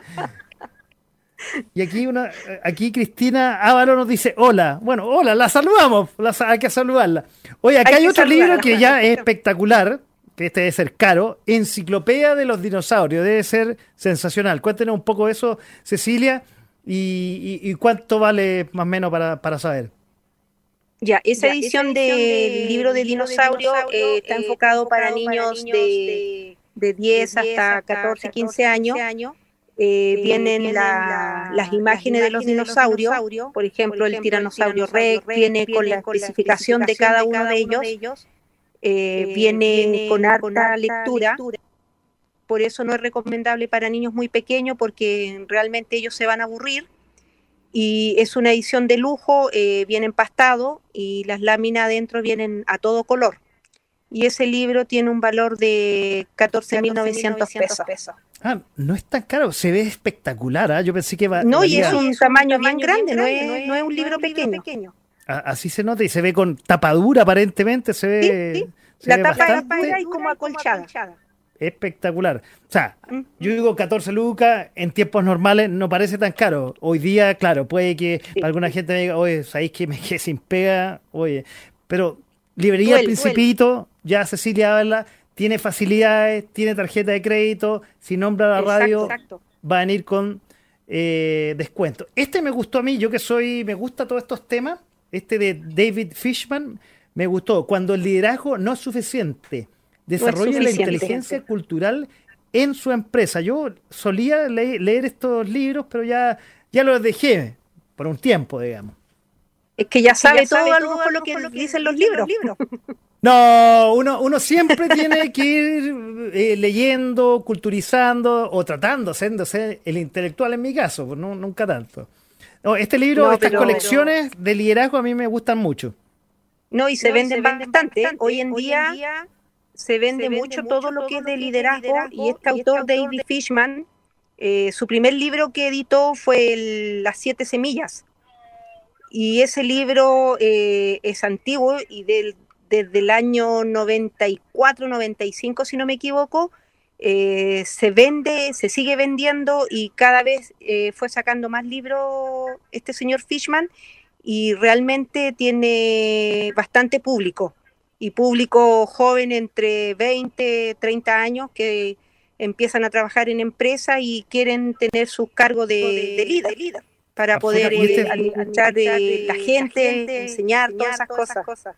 Y aquí una, aquí Cristina Ávalo nos dice hola. Bueno, hola, la saludamos, hay que saludarla. Oye, acá hay, otro libro que ya es espectacular, que este debe ser caro, Enciclopedia de los dinosaurios, debe ser sensacional. Cuéntenos un poco eso, Cecilia, y, cuánto vale más o menos para, saber. Ya, esa edición, del libro de dinosaurio, eh, está enfocado para niños de, de 10 hasta 14, 15 años. eh, vienen las imágenes de los dinosaurios, por ejemplo, el tiranosaurio rex viene con la especificación de cada uno de ellos, eh, eh, viene con harta lectura, por eso no es recomendable para niños muy pequeños porque realmente ellos se van a aburrir y es una edición de lujo, viene empastado y las láminas adentro vienen a todo color. Y ese libro tiene un valor de 14.900 pesos. Ah, no es tan caro, se ve espectacular. ¿ah? Yo pensé que va. No, y es un tamaño bien grande, no, es, no, es, un libro pequeño. Así se nota y se ve con tapadura aparentemente, se ve. la tapa es y como acolchada. Espectacular. O sea, yo digo 14 lucas en tiempos normales no parece tan caro. Hoy día, claro, puede que alguna gente me diga, oye, ¿sabéis que me quedé sin pega? Oye, pero librería al Principito, ya Cecilia habla tiene facilidades, tiene tarjeta de crédito, si nombra la radio va a venir con eh, descuento. Este me gustó a mí, yo que soy, me gusta todos estos temas, este de David Fishman, me gustó. Cuando el liderazgo no es suficiente, desarrolla la inteligencia cultural en su empresa. Yo solía leer estos libros, pero ya, ya los dejé por un tiempo, digamos. Es que ya sabe, todo, algo por lo que, dicen los libros. *laughs* No, uno, uno siempre tiene que ir eh, leyendo, culturizando o tratando, haciéndose el intelectual en mi caso, pues no, nunca tanto. Este libro, estas colecciones de liderazgo a mí me gustan mucho. No, y se venden bastante. Hoy en día, se vende, mucho, todo lo que es de liderazgo, y este, este autor, David Fishman, eh, su primer libro que editó fue Las siete semillas. Y ese libro eh, es antiguo y del desde el año 94, 95, si no me equivoco, eh, se vende, se sigue vendiendo y cada vez eh, fue sacando más libros este señor Fishman y realmente tiene bastante público y público joven entre 20, 30 años que empiezan a trabajar en empresas y quieren tener su cargo de, líder, para poder eh, alimentar la gente, enseñar, todas esas cosas.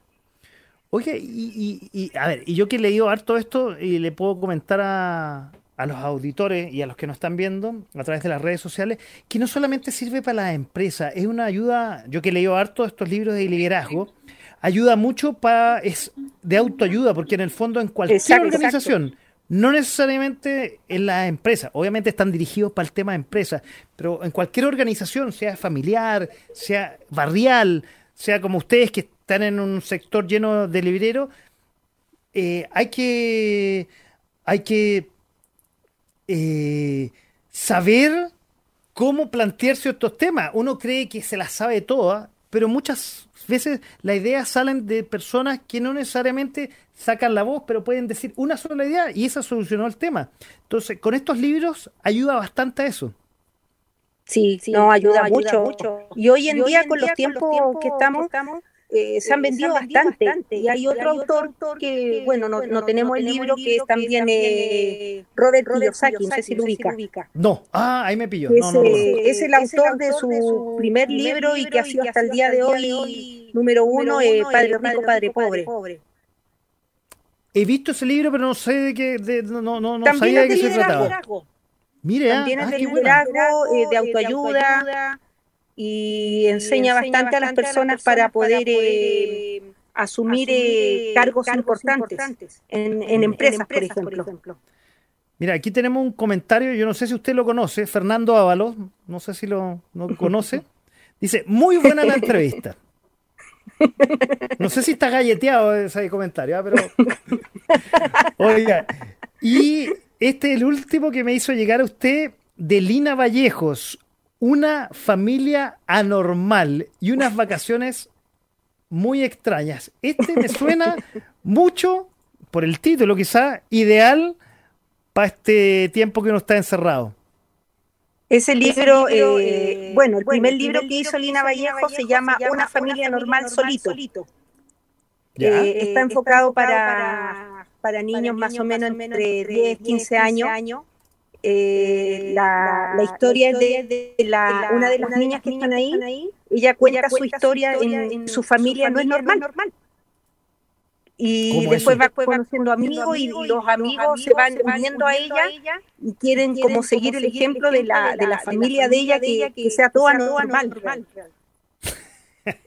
Oye, y, a ver, y yo que he leído harto esto y le puedo comentar a, los auditores y a los que nos están viendo a través de las redes sociales, que no solamente sirve para la empresa, es una ayuda, yo que he leído harto estos libros de liderazgo, ayuda mucho para, es de autoayuda, porque en el fondo en cualquier organización, no necesariamente en la empresa, obviamente están dirigidos para el tema de empresa, pero en cualquier organización, sea familiar, sea barrial, sea como ustedes que están en un sector lleno de libreros, eh, hay que, hay que eh, saber cómo plantearse estos temas. Uno cree que se las sabe todas, pero muchas veces las ideas salen de personas que no necesariamente sacan la voz, pero pueden decir una sola idea y esa solucionó el tema. Entonces, con estos libros ayuda bastante a eso. Sí, sí no, ayuda, mucho. Y hoy en, día, con, los tiempos que estamos eh, se han vendido bastante. Y hay otro autor que, bueno, no, no tenemos el libro que es también eh, Robert Kiyosaki, no sé si lo ubica. No, ah, ahí me pilló. Es, el autor de su primer libro y que ha sido hasta el día de hoy número uno, eh, Padre Rico, Padre Pobre. He visto ese libro, pero no sé de qué, de, no, no, no sabía de qué se trataba. Mire, También ah, es de liderazgo, de autoayuda y enseña bastante a las personas para poder eh, asumir, eh, cargos, importantes, en, empresas, por ejemplo. Mira, aquí tenemos un comentario, yo no sé si usted lo conoce, Fernando Ábalos, no sé si lo *laughs* conoce. Dice, muy buena la entrevista. *laughs* No sé si está galleteado ese comentario, ¿ah? pero. *laughs* Oiga, y este es el último que me hizo llegar a usted de Lina Vallejos. Una familia anormal y unas vacaciones muy extrañas. Este me suena mucho, por el título quizá, ideal para este tiempo que uno está encerrado. Ese libro, eh, eh, bueno, el primer libro que hizo Lina Vallejo se llama Una familia normal solito. Eh, está enfocado para, para niños más o menos entre 10, 15 años. La, historia de, la, una de las niñas que están ahí. Ella cuenta su historia en, su familia, no es normal. normal y después va, conociendo amigos y, los amigos se van uniendo a ella y quieren como seguir el ejemplo de la, de la familia de ella que, que sea toda normal.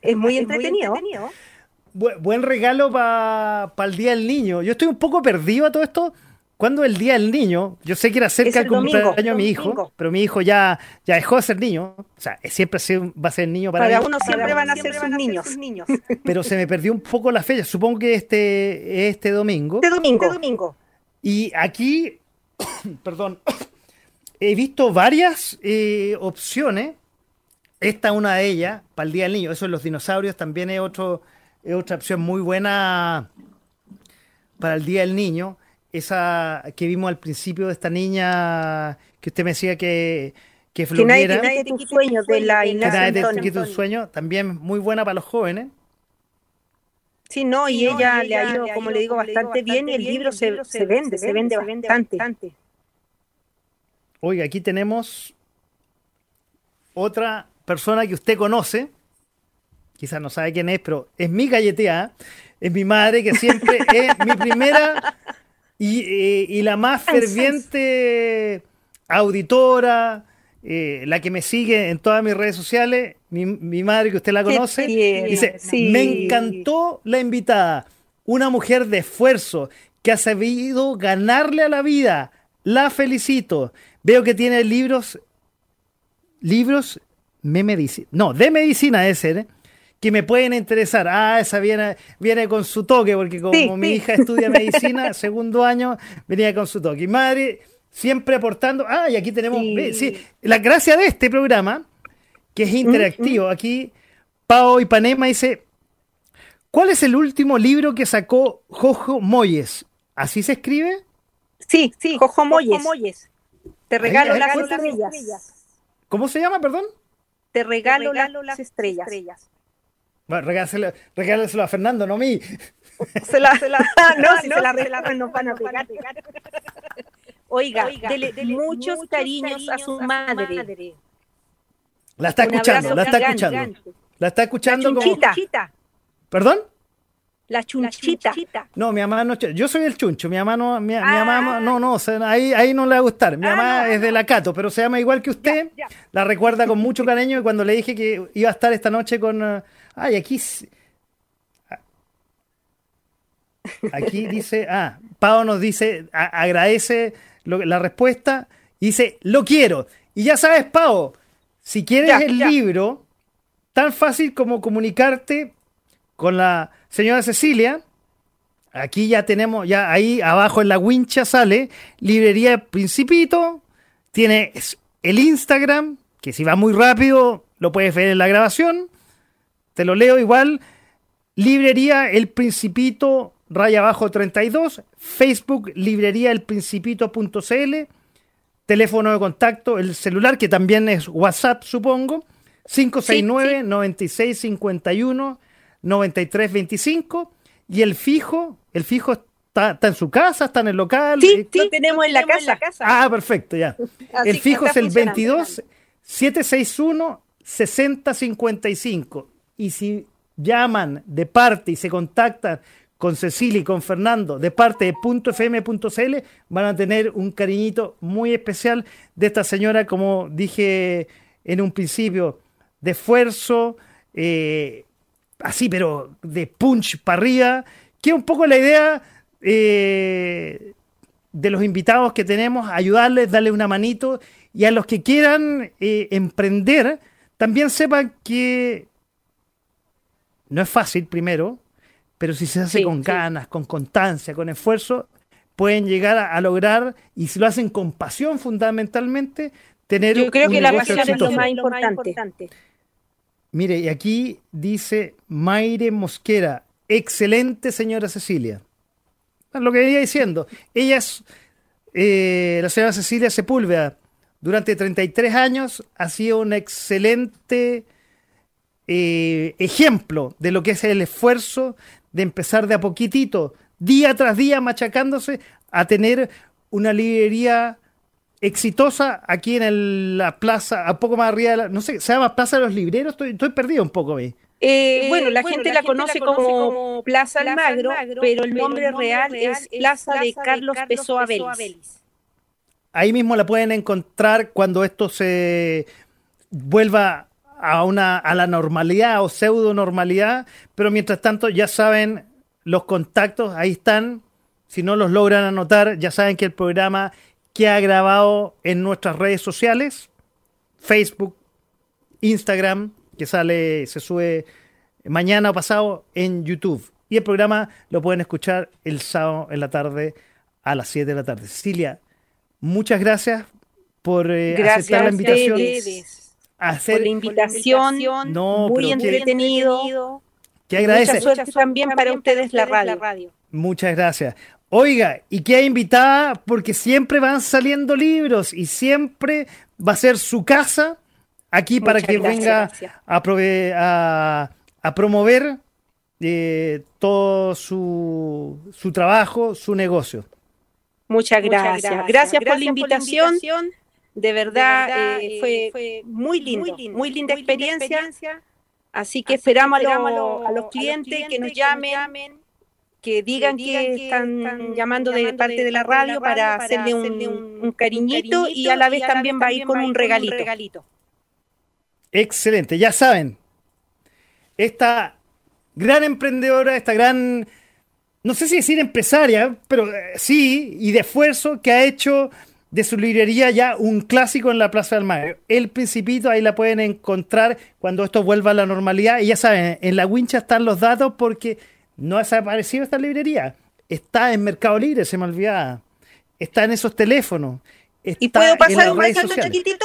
Es muy entretenido. buen regalo para el Día del Niño. Yo estoy un poco perdido a todo esto ¿Cuándo el día del niño? Yo sé que era cerca del cumpleaños de mi hijo, pero mi hijo ya, ya dejó de ser niño. O sea, siempre va a ser niño para, para uno siempre van a ser sus niños. *laughs* Pero se me perdió un poco la fecha. Supongo que este este domingo. Este domingo. Este domingo. Y aquí, *coughs* perdón, *coughs* he visto varias eh, opciones. Esta es una de ellas para el día del niño. Eso en los dinosaurios también es otro es otra opción muy buena para el día del niño esa que vimos al principio de esta niña que usted me decía que que floriera. Que nadie, sueños de la Ignacia sueño, también muy buena para los jóvenes. Sí, no, y, ella, le ha ido, como le digo, bastante bien y el libro se, se, vende, se vende, bastante. Oiga, aquí tenemos otra persona que usted conoce, quizás no sabe quién es, pero es mi galletea, es mi madre que siempre *laughs* es mi primera eh, y, la más ferviente auditora, eh, la que me sigue en todas mis redes sociales, mi, madre que usted la conoce, dice, me encantó la invitada, una mujer de esfuerzo que ha sabido ganarle a la vida, la felicito. Veo que tiene libros, libros, me medicina, no, de medicina ese, ¿eh? Que me pueden interesar. Ah, esa viene, viene con su toque, porque como mi hija estudia *laughs* medicina, segundo año, venía con su toque. Y madre, siempre aportando. Ah, y aquí tenemos. Sí. la gracia de este programa, que es interactivo. Aquí, Pau Ipanema dice: ¿Cuál es el último libro que sacó Jojo Moyes? ¿Así se escribe? Sí, sí, Jojo Moyes. Te regalo, las, estrellas. ¿Cómo se llama, perdón? Te regalo, las, estrellas. Bueno, regálaselo, a Fernando, no a mí. Se la, se la, *laughs* no, si se la regalan nos van a pegar. Oiga, dele, muchos cariños a su madre. La está escuchando, la está escuchando. La está escuchando la chunchita. ¿Perdón? La chunchita. No, mi mamá no. Yo soy el chuncho. Mi mamá no. Mi, mamá ah. no, no. ahí, ahí no le va a gustar. Mi ah, mamá es de la Cato, pero se llama igual que usted. La recuerda con mucho cariño. Y cuando le dije que iba a estar esta noche con Ay, aquí. Aquí dice. Ah, Pau nos dice, agradece la respuesta. dice, lo quiero. Y ya sabes, Pau, si quieres el libro, tan fácil como comunicarte con la señora Cecilia. Aquí ya tenemos, ya ahí abajo en la wincha sale Librería Principito. Tiene el Instagram, que si va muy rápido lo puedes ver en la grabación. Te lo leo igual. Librería El Principito, raya abajo 32. Facebook, librería El Principito.cl. Teléfono de contacto, el celular, que también es WhatsApp, supongo. 569 9651 9325 y el fijo, el fijo está, en su casa, está en el local. Sí, sí lo tenemos en la casa. Ah, perfecto, ya. el fijo es el 22 761 6055 y si llaman de parte y se contactan con Cecilia y con Fernando de parte de .fm.cl van a tener un cariñito muy especial de esta señora, como dije en un principio, de esfuerzo, eh, así, pero de punch para arriba, que es un poco la idea eh, de los invitados que tenemos, ayudarles, darles una manito y a los que quieran eh, emprender, también sepan que no es fácil primero, pero si se hace con ganas, con constancia, con esfuerzo, pueden llegar a, lograr, y si lo hacen con pasión fundamentalmente, tener Yo creo que la pasión es lo más importante. Mire, y aquí dice Mayre Mosquera, excelente señora Cecilia. Lo que venía diciendo, ella es, eh, la señora Cecilia Sepúlveda, durante 33 años ha sido un excelente eh, ejemplo de lo que es el esfuerzo de empezar de a poquitito, día tras día, machacándose a tener una librería exitosa aquí en la plaza, a poco más arriba, de la, no sé, se llama Plaza de los Libreros, estoy, estoy perdido un poco ahí. Eh, bueno, la gente la, conoce, como, Plaza Almagro, pero el nombre, real, es Plaza de Carlos Pessoa Vélez. Ahí mismo la pueden encontrar cuando esto se vuelva a, una, a la normalidad o pseudo normalidad, pero mientras tanto ya saben los contactos, ahí están. Si no los logran anotar, ya saben que el programa que ha grabado en nuestras redes sociales, Facebook, Instagram, que sale, se sube mañana o pasado en YouTube. Y el programa lo pueden escuchar el sábado en la tarde a las 7 de la tarde. Cecilia, muchas gracias por eh, aceptar la invitación. Hacer, por la invitación, muy entretenido. Que, agradece. Mucha suerte también para ustedes la radio. Muchas gracias. Oiga, y queda invitada porque siempre van saliendo libros y siempre va a ser su casa aquí para que venga a, a, promover eh, todo su, su, trabajo, su negocio. Muchas gracias. Gracias, por, la invitación. De verdad, eh, fue, muy lindo, muy, linda experiencia. Así que esperamos, a, los clientes que nos llamen que digan que, están, llamando de parte de la radio para, hacerle, un, cariñito, y a la vez también va a ir con un regalito. Excelente, ya saben, esta gran emprendedora, esta gran, no sé si decir empresaria, pero eh, sí, y de esfuerzo que ha hecho de su librería ya un clásico en la Plaza del Mar. El Principito, ahí la pueden encontrar cuando esto vuelva a la normalidad. Y ya saben, en la wincha están los datos porque no ha desaparecido esta librería. Está en Mercado Libre, se me olvidaba. Está en esos teléfonos. ¿Y puedo pasar un datito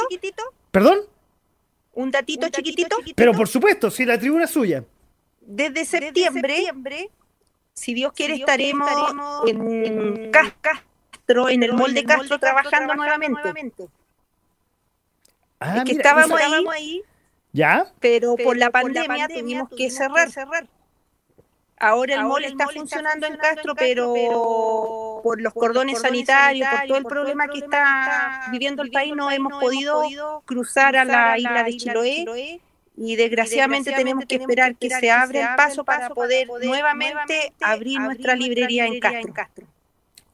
chiquitito? ¿Perdón? ¿Un datito, chiquitito? Pero por supuesto, si la tribuna es suya. Desde septiembre, si Dios quiere, estaremos, en, Castro, en el molde de Castro, trabajando, nuevamente. Ah, es que estábamos ahí, ¿Ya? Pero, por la pandemia, tuvimos que cerrar. cerrar. Ahora el mall está funcionando en Castro, pero por los cordones sanitarios, por todo el problema que está viviendo el país, no hemos podido cruzar a la isla de Chiloé y desgraciadamente tenemos que esperar que se abra el paso para poder nuevamente abrir nuestra librería en Castro.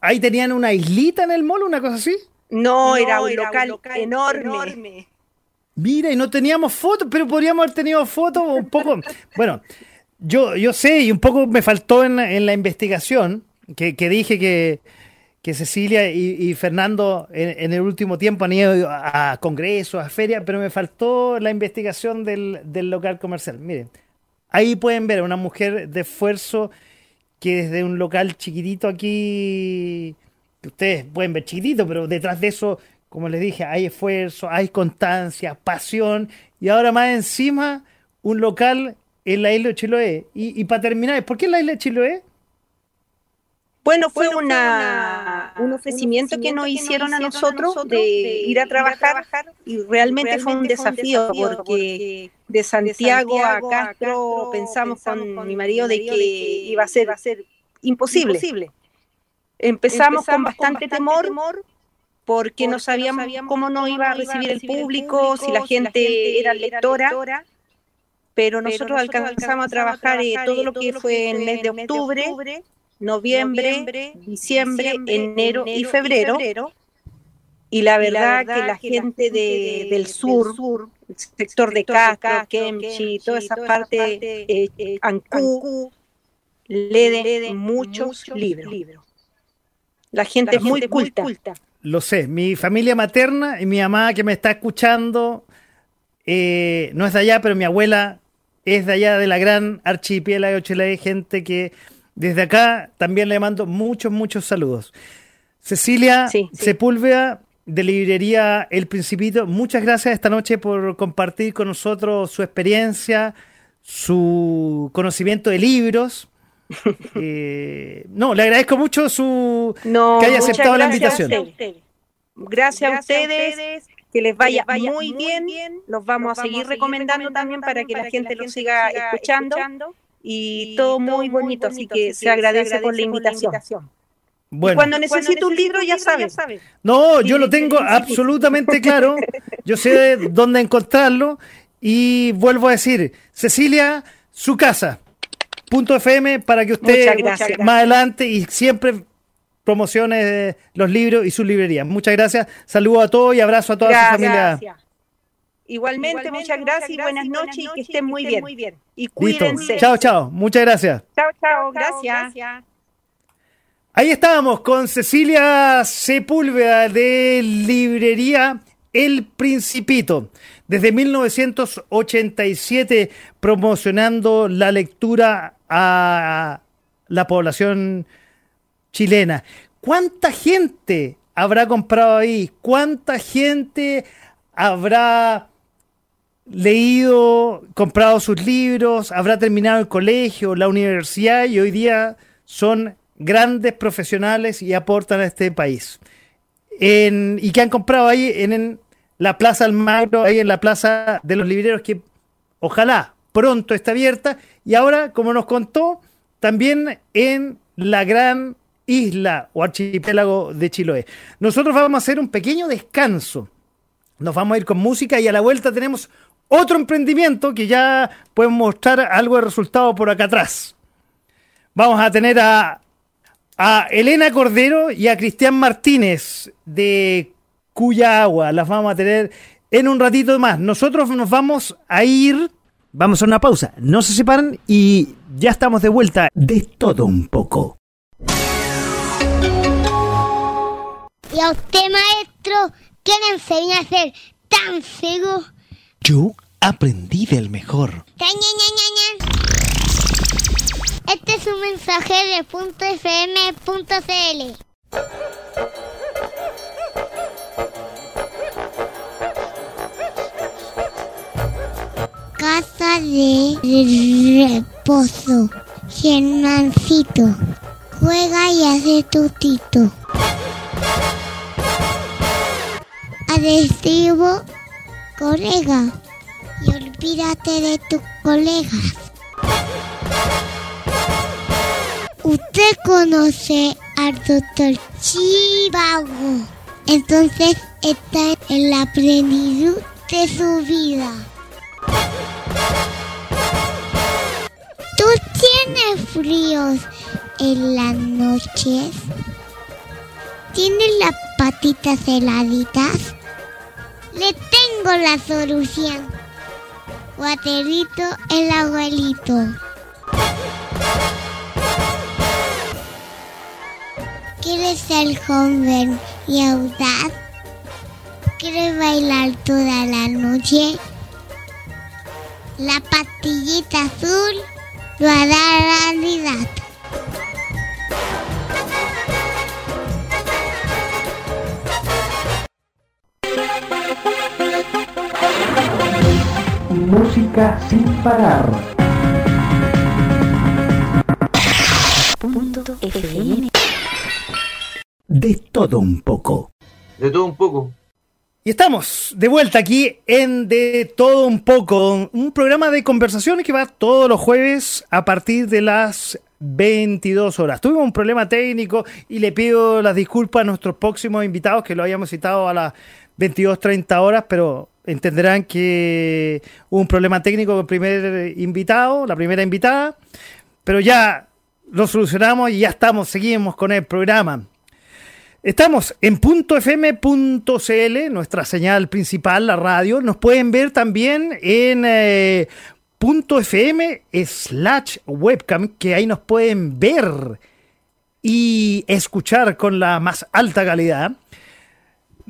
¿Ahí tenían una islita en el mall, una cosa así? No, era, un, local enorme. Mira, y no teníamos fotos, pero podríamos haber tenido fotos un poco. Bueno, yo, yo sé, y un poco me faltó en, la investigación, que, dije que, Cecilia y, Fernando en, el último tiempo han ido a, congresos, a ferias, pero me faltó la investigación del, local comercial. Miren, ahí pueden ver a una mujer de esfuerzo que desde un local chiquitito aquí, que ustedes pueden ver chiquitito, pero detrás de eso, como les dije, hay esfuerzo, hay constancia, pasión, y ahora más encima un local en la isla de Chiloé. Y, para terminar, ¿por qué en la isla de Chiloé? Bueno, fue, una, un, ofrecimiento que nos hicieron a nosotros de ir a trabajar y realmente, fue un desafío porque de Santiago a Castro pensamos con, mi marido de que iba a ser, imposible. Empezamos, con bastante temor porque no sabíamos cómo no iba a recibir el público, si la gente era lectora pero nosotros, alcanzamos a trabajar eh, todo lo que fue en el mes de octubre, noviembre, diciembre, enero y febrero. Y la verdad, que la gente del sur, el sector de Castro, Kemchi, toda esa parte, eh, eh, Ancú, lee muchos libros. La gente es muy culta. Lo sé, mi familia materna y mi mamá que me está escuchando eh, no es de allá, pero mi abuela es de allá de la gran archipiélago de Chile. Hay gente que desde acá también le mando muchos, muchos saludos. Cecilia Sepúlveda, de librería El Principito, muchas gracias esta noche por compartir con nosotros su experiencia, su conocimiento de libros. *laughs* Eh, no, le agradezco mucho su que haya aceptado la invitación. Gracias, a ustedes, que les vaya, muy bien. Los vamos, a seguir recomendando, también para que la gente lo siga escuchando. Y, todo muy bonito, así que se agradece, por la invitación. Bueno. cuando necesito un libro, ya sabes. No, yo lo tengo absolutamente claro. Yo sé *laughs* dónde encontrarlo. Y vuelvo a decir, Cecilia, su casa. Punto FM para que usted más adelante y siempre promocione los libros y sus librerías. Muchas gracias. Saludos a todos y abrazo a toda su familia. Igualmente, muchas gracias y buenas noches y que estén muy bien. Y cuídense. Chao, chao. Muchas gracias. Chao, chao. Gracias. Ahí estábamos con Cecilia Sepúlveda de Librería El Principito. Desde 1987 promocionando la lectura a la población chilena. ¿Cuánta gente habrá comprado ahí? ¿Cuánta gente habrá leído, comprado sus libros, habrá terminado el colegio, la universidad y hoy día son grandes profesionales y aportan a este país. y que han comprado ahí en, la Plaza Almagro, ahí en la Plaza de los Libreros, que ojalá pronto esté abierta. Y ahora, como nos contó, también en la gran isla o archipiélago de Chiloé. Nosotros vamos a hacer un pequeño descanso. Nos vamos a ir con música y a la vuelta tenemos otro emprendimiento que ya podemos mostrar algo de resultado por acá atrás. Vamos a tener a a Elena Cordero y a Cristian Martínez de Cuya Agua. Las vamos a tener en un ratito más. Nosotros nos vamos a ir. Vamos a una pausa. No se separan y ya estamos de vuelta de todo un poco. ¿Y a usted, maestro, qué le enseña a ser tan ciego? Yo aprendí del mejor. Este es un mensaje de punto .fm.cl. Casa de reposo. Germancito. Juega y hace tutito. Adhesivo, colega. Y olvídate de tus colegas. Usted conoce al doctor Chivago. Entonces está en la plenitud de su vida. ¿Tú tienes fríos en las noches? ¿Tienes las patitas heladitas? Le tengo la solución. Guaterito el abuelito. ¿Quieres ser joven y audaz? ¿Quieres bailar toda la noche? La pastillita azul lo hará realidad. Música sin parar. Punto FM de todo un poco. De todo un poco. Y estamos de vuelta aquí en De todo un poco, un programa de conversaciones que va todos los jueves a partir de las 22 horas. Tuvimos un problema técnico y le pido las disculpas a nuestros próximos invitados que lo habíamos citado a las 22.30 horas, pero entenderán que hubo un problema técnico con el primer invitado, la primera invitada, pero ya lo solucionamos y ya estamos, seguimos con el programa. Estamos en .fm.cl, nuestra señal principal, la radio. Nos pueden ver también en eh, .fm slash webcam, que ahí nos pueden ver y escuchar con la más alta calidad.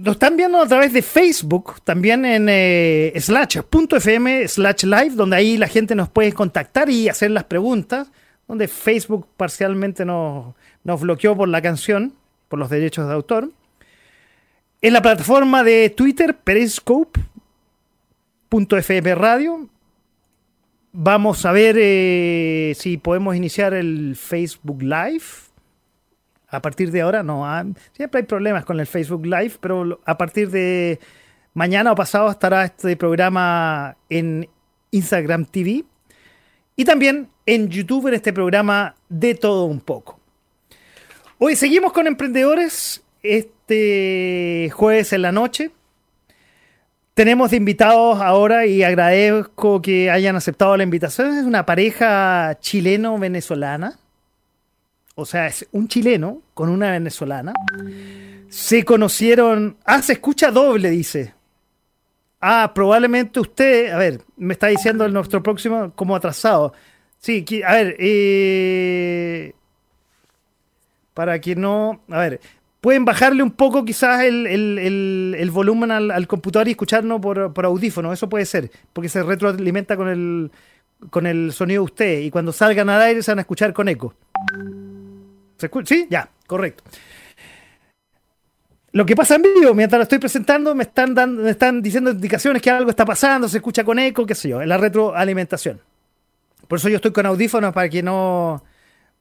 Nos están viendo a través de Facebook, también en eh, slash.fm slash live, donde ahí la gente nos puede contactar y hacer las preguntas, donde Facebook parcialmente nos, nos bloqueó por la canción por los derechos de autor. En la plataforma de Twitter, Periscope.fm Radio. Vamos a ver eh, si podemos iniciar el Facebook Live. A partir de ahora, no. Siempre hay problemas con el Facebook Live, pero a partir de mañana o pasado estará este programa en Instagram TV. Y también en YouTube en este programa de todo un poco. Hoy seguimos con emprendedores este jueves en la noche. Tenemos de invitados ahora y agradezco que hayan aceptado la invitación. Es una pareja chileno-venezolana. O sea, es un chileno con una venezolana. Se conocieron. Ah, se escucha doble, dice. Ah, probablemente usted. A ver, me está diciendo el nuestro próximo como atrasado. Sí, a ver. Eh, para que no. A ver, pueden bajarle un poco quizás el, volumen al, computador y escucharnos por, por audífono, eso puede ser, porque se retroalimenta con el, con el sonido de usted y cuando salgan al aire se van a escuchar con eco. ¿Se ¿Sí? Ya, correcto. Lo que pasa en vivo, mientras lo estoy presentando, me están, dando, me están diciendo indicaciones que algo está pasando, se escucha con eco, qué sé yo, en la retroalimentación. Por eso yo estoy con audífonos para que no,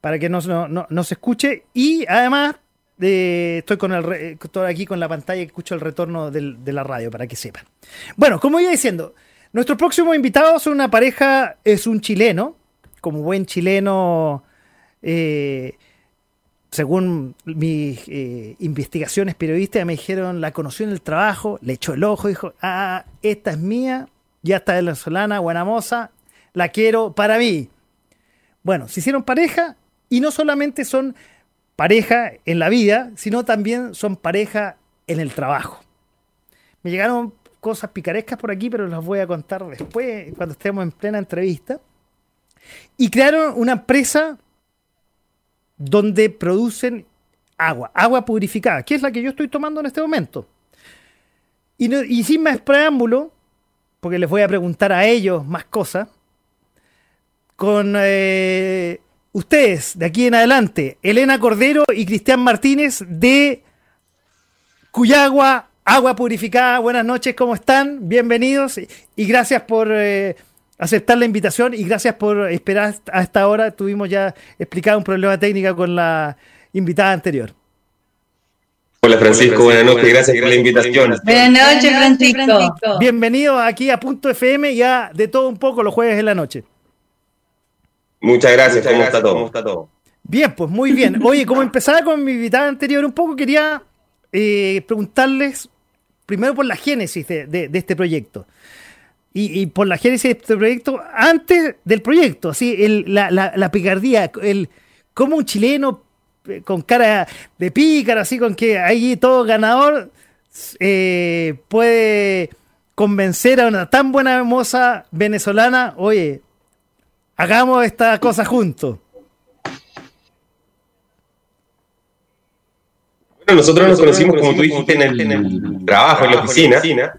para que no, se escuche. Y además, eh, estoy con el aquí con la pantalla que escucho el retorno de la radio, para que sepan. Bueno, como iba diciendo, nuestro próximo invitado es una pareja, es un chileno, como buen chileno, eh, según mis eh, investigaciones periodísticas, me dijeron, la conoció en el trabajo, le echó el ojo, dijo, ah, esta es mía, ya está venezolana, buena moza, la quiero para mí. Bueno, se hicieron pareja y no solamente son pareja en la vida, sino también son pareja en el trabajo. Me llegaron cosas picarescas por aquí, pero las voy a contar después, cuando estemos en plena entrevista. Y crearon una empresa donde producen agua, agua purificada, que es la que yo estoy tomando en este momento. Y, sin más preámbulo, porque les voy a preguntar a ellos más cosas, con eh, ustedes, de aquí en adelante, Elena Cordero y Cristian Martínez de Cuyagua, Agua Purificada. Buenas noches, ¿cómo están? Bienvenidos y gracias por eh, aceptar la invitación y gracias por esperar a esta hora. Tuvimos ya explicado un problema técnico con la invitada anterior. Hola Francisco, buenas noches, gracias por la invitación. Buenas noches Francisco. Bienvenidos aquí a Punto FM ya de todo un poco los jueves en la noche. Muchas gracias, ¿cómo, está todo? está todo? Bien, pues muy bien. Oye, como empezaba con mi invitada anterior un poco, quería eh, preguntarles primero por la génesis de, este proyecto. Y, por la génesis de este proyecto antes del proyecto, así, la, picardía, el cómo un chileno eh, con cara de pícaro, así con que ahí todo ganador eh, puede convencer a una tan buena moza venezolana, oye, Hagamos esta cosa juntos. Bueno, nosotros nos conocimos, como tú dijiste, en el, trabajo, en la oficina.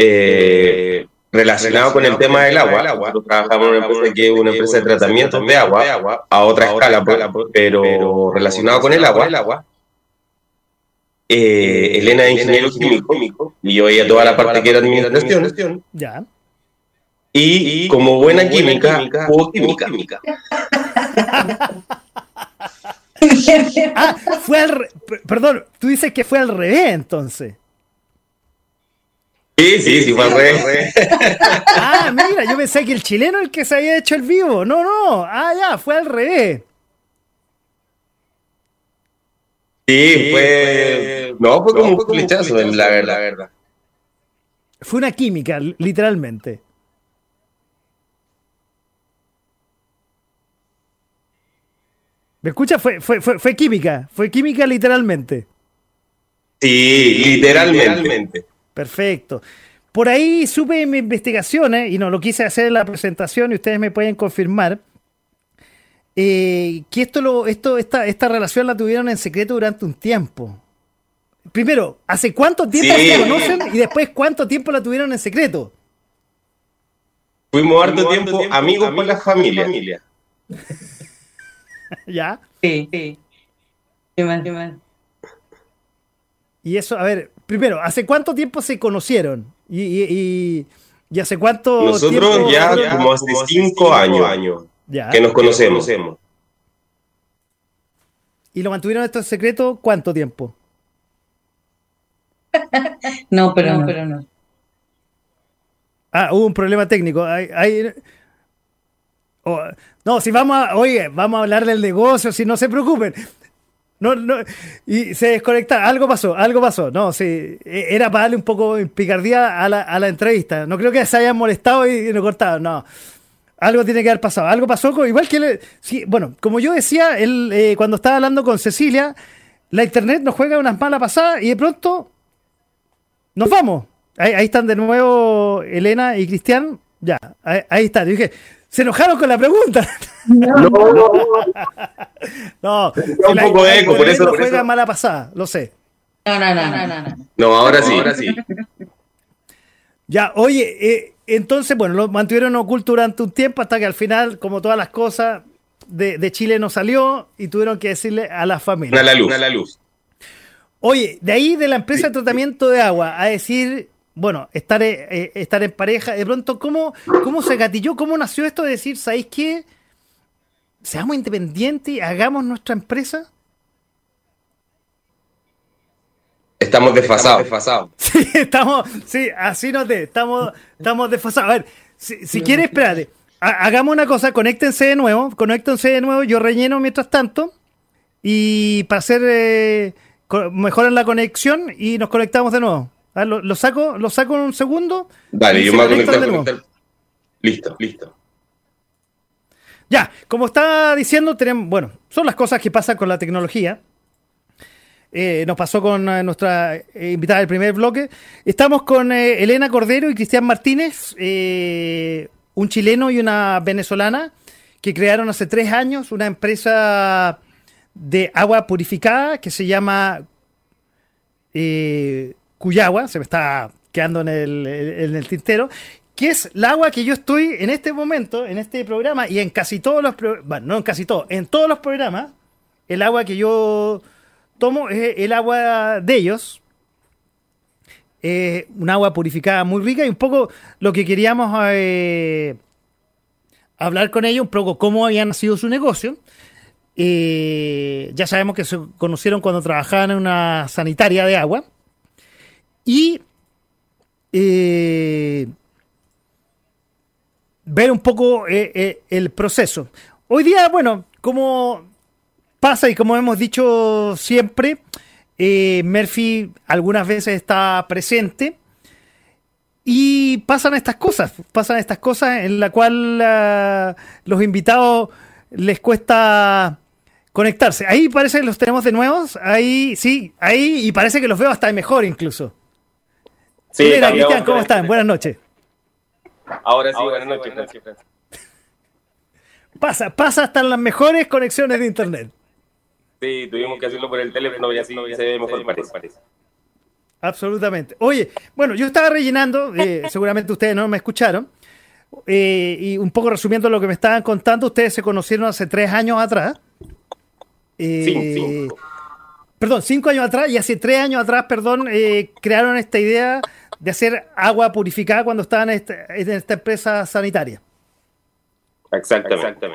Eh, relacionado con el tema del agua. Nosotros trabajamos en una empresa que es una empresa de tratamiento de agua, a otra escala, pero relacionado con el agua. Eh, Elena es ingeniero químico y yo veía toda la parte que era administración. Ya. Y, como buena química, hubo química. *laughs* ah, fue al perdón, tú dices que fue al revés entonces. Sí, sí, sí, fue revés. *laughs* ah, mira, yo pensé que el chileno el que se había hecho el vivo. No, no. Ah, ya, fue al revés. Sí, fue. No, fue como un flechazo, la verdad. Fue una química, literalmente. ¿Me escucha? Fue, fue, fue, fue química, fue química literalmente. Sí, literalmente. Perfecto. Por ahí supe en mis investigaciones, y no lo quise hacer en la presentación y ustedes me pueden confirmar, eh, que esto lo, esto, esta, esta relación la tuvieron en secreto durante un tiempo. Primero, ¿hace cuánto tiempo se conocen? Y después, ¿cuánto tiempo la tuvieron en secreto? Fuimos harto tiempo amigos con la familia. *laughs* ¿Ya? Sí, sí. Qué mal, qué mal. Y eso, a ver, primero, ¿hace cuánto tiempo se conocieron? Y, y, y, hace cuánto Nosotros tiempo... ya, como hace cinco, años, Ya. que nos conocemos. ¿Y lo mantuvieron esto en secreto cuánto tiempo? *laughs* No, pero no, pero no. Ah, hubo un problema técnico. Hay, hay- oh, no, si vamos a, oye, vamos a hablar del negocio, si no se preocupen. No, no, y se desconecta, algo pasó, algo pasó. No, sí, e- era para darle un poco de picardía a la, a la entrevista. No creo que se hayan molestado y, y no cortado, no. Algo tiene que haber pasado. Algo pasó, igual que, le- sí, bueno, como yo decía, él, eh, cuando estaba hablando con Cecilia, la internet nos juega unas malas pasadas y de pronto nos vamos. Ahí, ahí están de nuevo Elena y Cristian. Ya, ahí, ahí están. Yo dije, se enojaron con la pregunta. No, *laughs* un la- poco la de eco, por eso- nos por juega eso. mala pasada, lo sé. No, no, no, no, no, no. No, ahora sí, ahora sí. Ya, oye, eh, entonces, bueno, lo mantuvieron oculto durante un tiempo hasta que al final, como todas las cosas, de, de Chile no salió y tuvieron que decirle a la familia. Una la luz. la luz. Oye, de ahí de la empresa de tratamiento de agua a decir, bueno, estar, eh, eh, estar en pareja, de pronto, ¿cómo, ¿cómo se gatilló? ¿Cómo nació esto de decir, ¿sabéis qué? Seamos independientes, hagamos nuestra empresa. Estamos desfasados. desfasados. *laughs* Sí, estamos, sí, así nos de, estamos, estamos desfasados. A ver, si, si quieres, espérate, ha- hagamos una cosa, conéctense de nuevo, conéctense de nuevo, yo relleno mientras tanto, y para hacer, eh, mejoran la conexión y nos conectamos de nuevo. A ver, lo, lo saco, lo saco en un segundo. Dale, yo me voy a conectar. Listo, listo. Ya, como estaba diciendo, tenemos, bueno, son las cosas que pasan con la tecnología. Eh, nos pasó con eh, nuestra eh, invitada del primer bloque. Estamos con Elena Cordero y Cristian Martínez, un chileno y una venezolana, que crearon hace tres años una empresa de agua purificada que se llama Cuyagua, se me está quedando en el, tintero, que es el agua que yo estoy en este momento, en este programa y en casi todos los programas, bueno, no en casi todos, en todos los programas, el agua que yo tomo es el agua de ellos. Eh, un agua purificada muy rica y un poco lo que queríamos eh, hablar con ellos, un poco cómo había nacido su negocio. Eh, ya sabemos que se conocieron cuando trabajaban en una sanitaria de agua. Y eh, ver un poco eh, eh, el proceso. Hoy día, bueno, como pasa y como hemos dicho siempre, eh, Murphy algunas veces está presente y pasan estas cosas, pasan estas cosas en la cual ah, los invitados les cuesta conectarse. Ahí parece que los tenemos de nuevos, ahí sí, ahí y parece que los veo hasta mejor incluso. Sí, Mira, cambiamos Cristian, ¿cómo están? Buenas noches. Ahora sí, buenas noches. Francis. Pasa, pasa hasta las mejores conexiones de internet. Sí, tuvimos que hacerlo por el teléfono y así se ve mejor, parece. Absolutamente. Oye, bueno, yo estaba rellenando, eh, *laughs* seguramente ustedes no me escucharon, eh, y un poco resumiendo lo que me estaban contando, ustedes se conocieron hace tres años atrás. Eh, Cinco, cinco. Perdón, cinco años atrás, y hace tres años atrás, perdón, eh, crearon esta idea de hacer agua purificada cuando estaban en esta, en esta empresa sanitaria. Exactamente.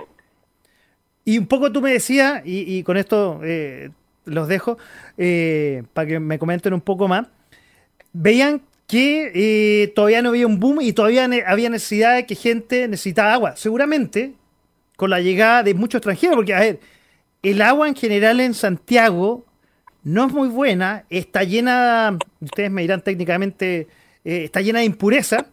Y un poco tú me decías, y, y con esto eh, los dejo, eh, para que me comenten un poco más, veían que eh, todavía no había un boom y todavía ne- había necesidad de que gente necesitaba agua. Seguramente con la llegada de muchos extranjeros, porque a ver, el agua en general en Santiago no es muy buena, está llena, ustedes me dirán técnicamente, eh, está llena de impureza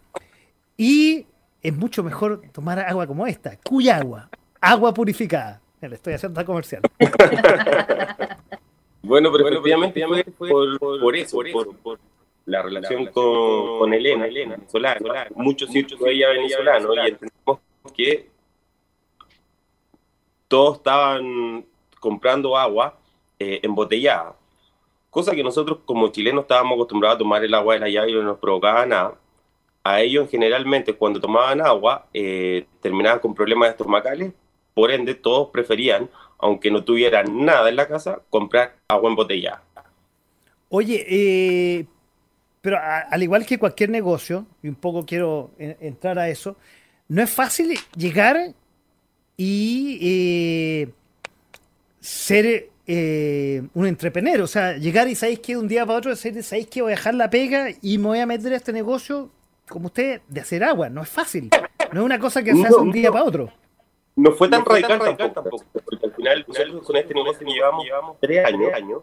y es mucho mejor tomar agua como esta, cuya agua, agua purificada. Le estoy haciendo comercial. *laughs* bueno, pero efectivamente fue por, por, eso, por, la relación con, con Elena, Elena venezolana. Muchos muchos de ella venezolano y entendemos que todos estaban comprando agua eh, embotellada. Cosa que nosotros como chilenos estábamos acostumbrados a tomar el agua de la llave y no nos provocaba nada. A ellos generalmente cuando tomaban agua eh, terminaban con problemas estomacales, por ende todos preferían, aunque no tuvieran nada en la casa, comprar agua embotellada. Oye, eh, pero al igual que cualquier negocio, y un poco quiero entrar a eso, no es fácil llegar y eh, ser eh, un entrepreneur. O sea, llegar y sabéis que de un día para otro, sabéis que voy a dejar la pega y me voy a meter a este negocio, como usted, de hacer agua. No es fácil. No es una cosa que se hace un día para otro. No fue tan, radical, tampoco, porque al final nosotros con este negocio llevamos, llevamos tres años.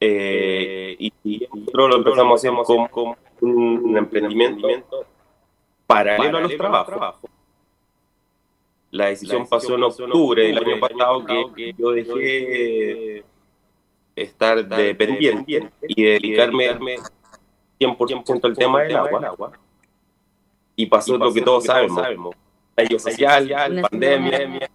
Eh, y, nosotros lo empezamos a hacer como, un, emprendimiento paralelo, a los trabajos la decisión, pasó en octubre del año pasado que, yo dejé estar dependiente y dedicarme 100% al tema del agua. Y pasó lo que todos sabemos. La social, pandemia.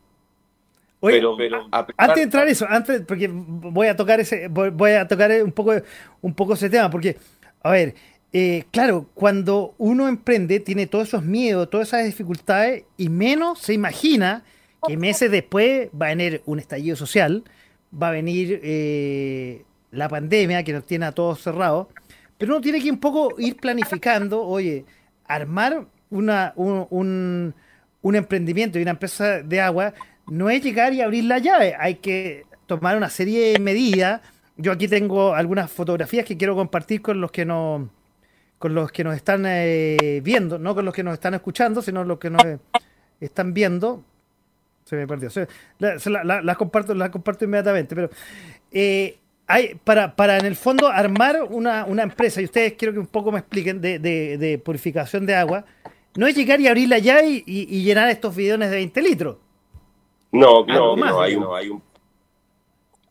pero, antes de entrar eso, antes, porque voy a tocar ese, voy, a tocar un poco, un poco ese tema, porque, a ver, eh, claro, cuando uno emprende tiene todos esos miedos, todas esas dificultades y menos se imagina que meses después va a venir un estallido social, va a venir eh, la pandemia que nos tiene a todos cerrados, pero uno tiene que un poco ir planificando, oye, armar una, un, un emprendimiento y una empresa de agua no es llegar y abrir la llave, hay que tomar una serie de medidas. Yo aquí tengo algunas fotografías que quiero compartir con los que no con los que nos están eh, viendo, no con los que nos están escuchando, sino los que nos están viendo. Se me perdió. Las la, comparto, la comparto inmediatamente, pero eh, hay, para, para en el fondo armar una, una, empresa, y ustedes quiero que un poco me expliquen, de, de, purificación de agua, no es llegar y abrirla ya y, y, llenar estos bidones de 20 litros. No, no, no, hay un, hay un,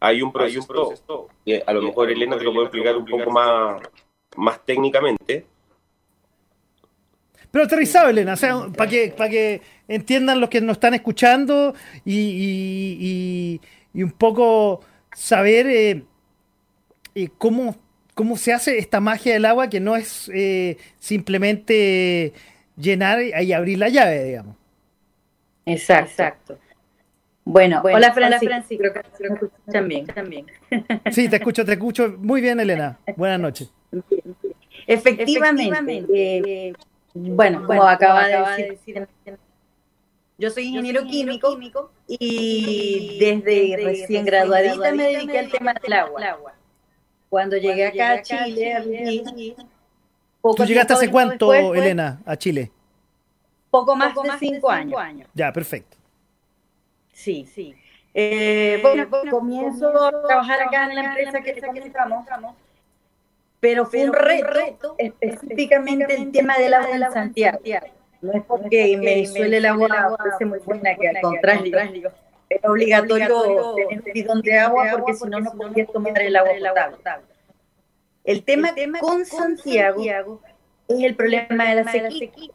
hay un proceso, a lo mejor Elena te lo puede explicar un poco más más técnicamente. Pero aterrizado, Elena, o sea, para que, para que entiendan los que nos están escuchando y, un poco saber eh, eh, cómo, cómo se hace esta magia del agua que no es eh, simplemente llenar y abrir la llave, digamos. Exacto. Exacto. Bueno, hola Francis, creo que escuchan también. Sí, te escucho, te escucho muy bien, Elena. *laughs* Buenas noches. Efectivamente. Eh, bueno, como acaba, de, decir, yo soy ingeniero, químico, y desde, recién graduadita me dediqué al tema del agua. Cuando, llegué acá a Chile, ¿Tú llegaste hace cuánto, Elena, a Chile? Poco más, de cinco, años. Ya, perfecto. Sí, sí. Eh, bueno, comienzo a trabajar acá en la empresa que comentamos pero fue un reto, específicamente el tema del agua en Santiago. No es porque me suele el agua parece muy buena, que al contrario, es obligatorio tener un bidón de agua porque si no, no podías tomar el agua potable. El tema con Santiago es el problema de la sequía.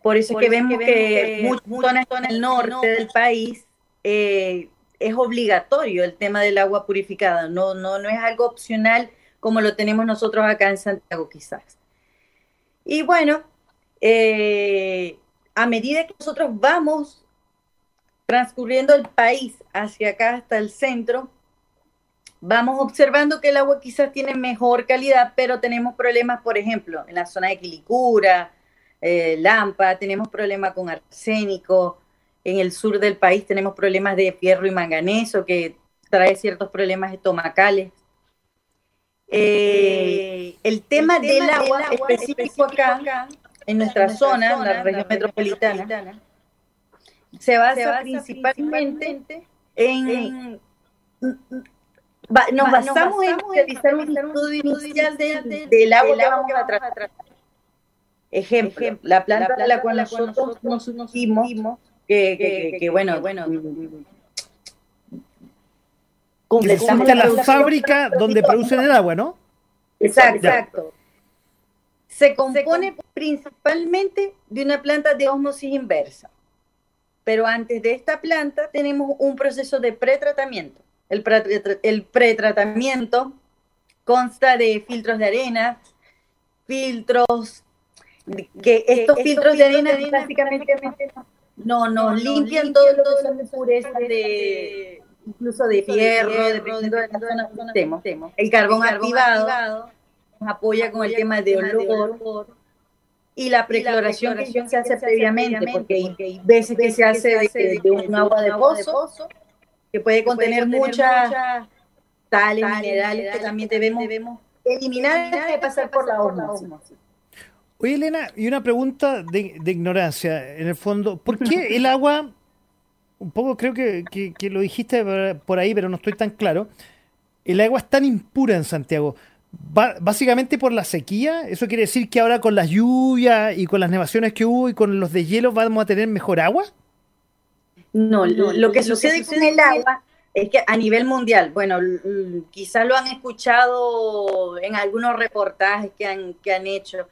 Por eso es que vemos que muchas zonas en el norte del país eh, es obligatorio el tema del agua purificada, no, no, no es algo opcional como lo tenemos nosotros acá en Santiago quizás. Y bueno, eh, a medida que nosotros vamos transcurriendo el país hacia acá hasta el centro, vamos observando que el agua quizás tiene mejor calidad, pero tenemos problemas, por ejemplo, en la zona de Quilicura, eh, Lampa, tenemos problemas con arsénico, en el sur del país tenemos problemas de fierro y manganeso que trae ciertos problemas estomacales. Eh, el tema, del, agua, específico acá, en nuestra, zona, en la región metropolitana, se basa, principalmente en, nos, basamos en realizar un estudio inicial del, agua que vamos a tratar. Ejemplo, la planta de la cual nosotros nos unimos que, bueno, bueno, completamos la, la fábrica donde producen el agua, ¿no? Exacto. exacto. Se compone principalmente de una planta de osmosis inversa. Pero antes de esta planta tenemos un proceso de pretratamiento. El, el pretratamiento consta de filtros de arena, filtros que estos filtros de arena básicamente no nos limpian todo lo que son impurezas de incluso de fierro, dependiendo de la zona que estemos. El carbón activado nos apoya con el tema de olor y la precloración que se hace previamente, porque hay veces que se hace de, un agua de pozo que puede contener muchas sales, minerales que también debemos eliminar antes de pasar por la osmosis. Oye, Elena, y una pregunta de, ignorancia, en el fondo. ¿Por qué el agua, un poco creo que, lo dijiste por ahí, pero no estoy tan claro, el agua es tan impura en Santiago? básicamente por la sequía, eso quiere decir que ahora con las lluvias y con las nevaciones que hubo y con los deshielos vamos a tener mejor agua? No, lo, que sucede con el agua es que a nivel mundial, bueno, quizás lo han escuchado en algunos reportajes que han, que han hecho,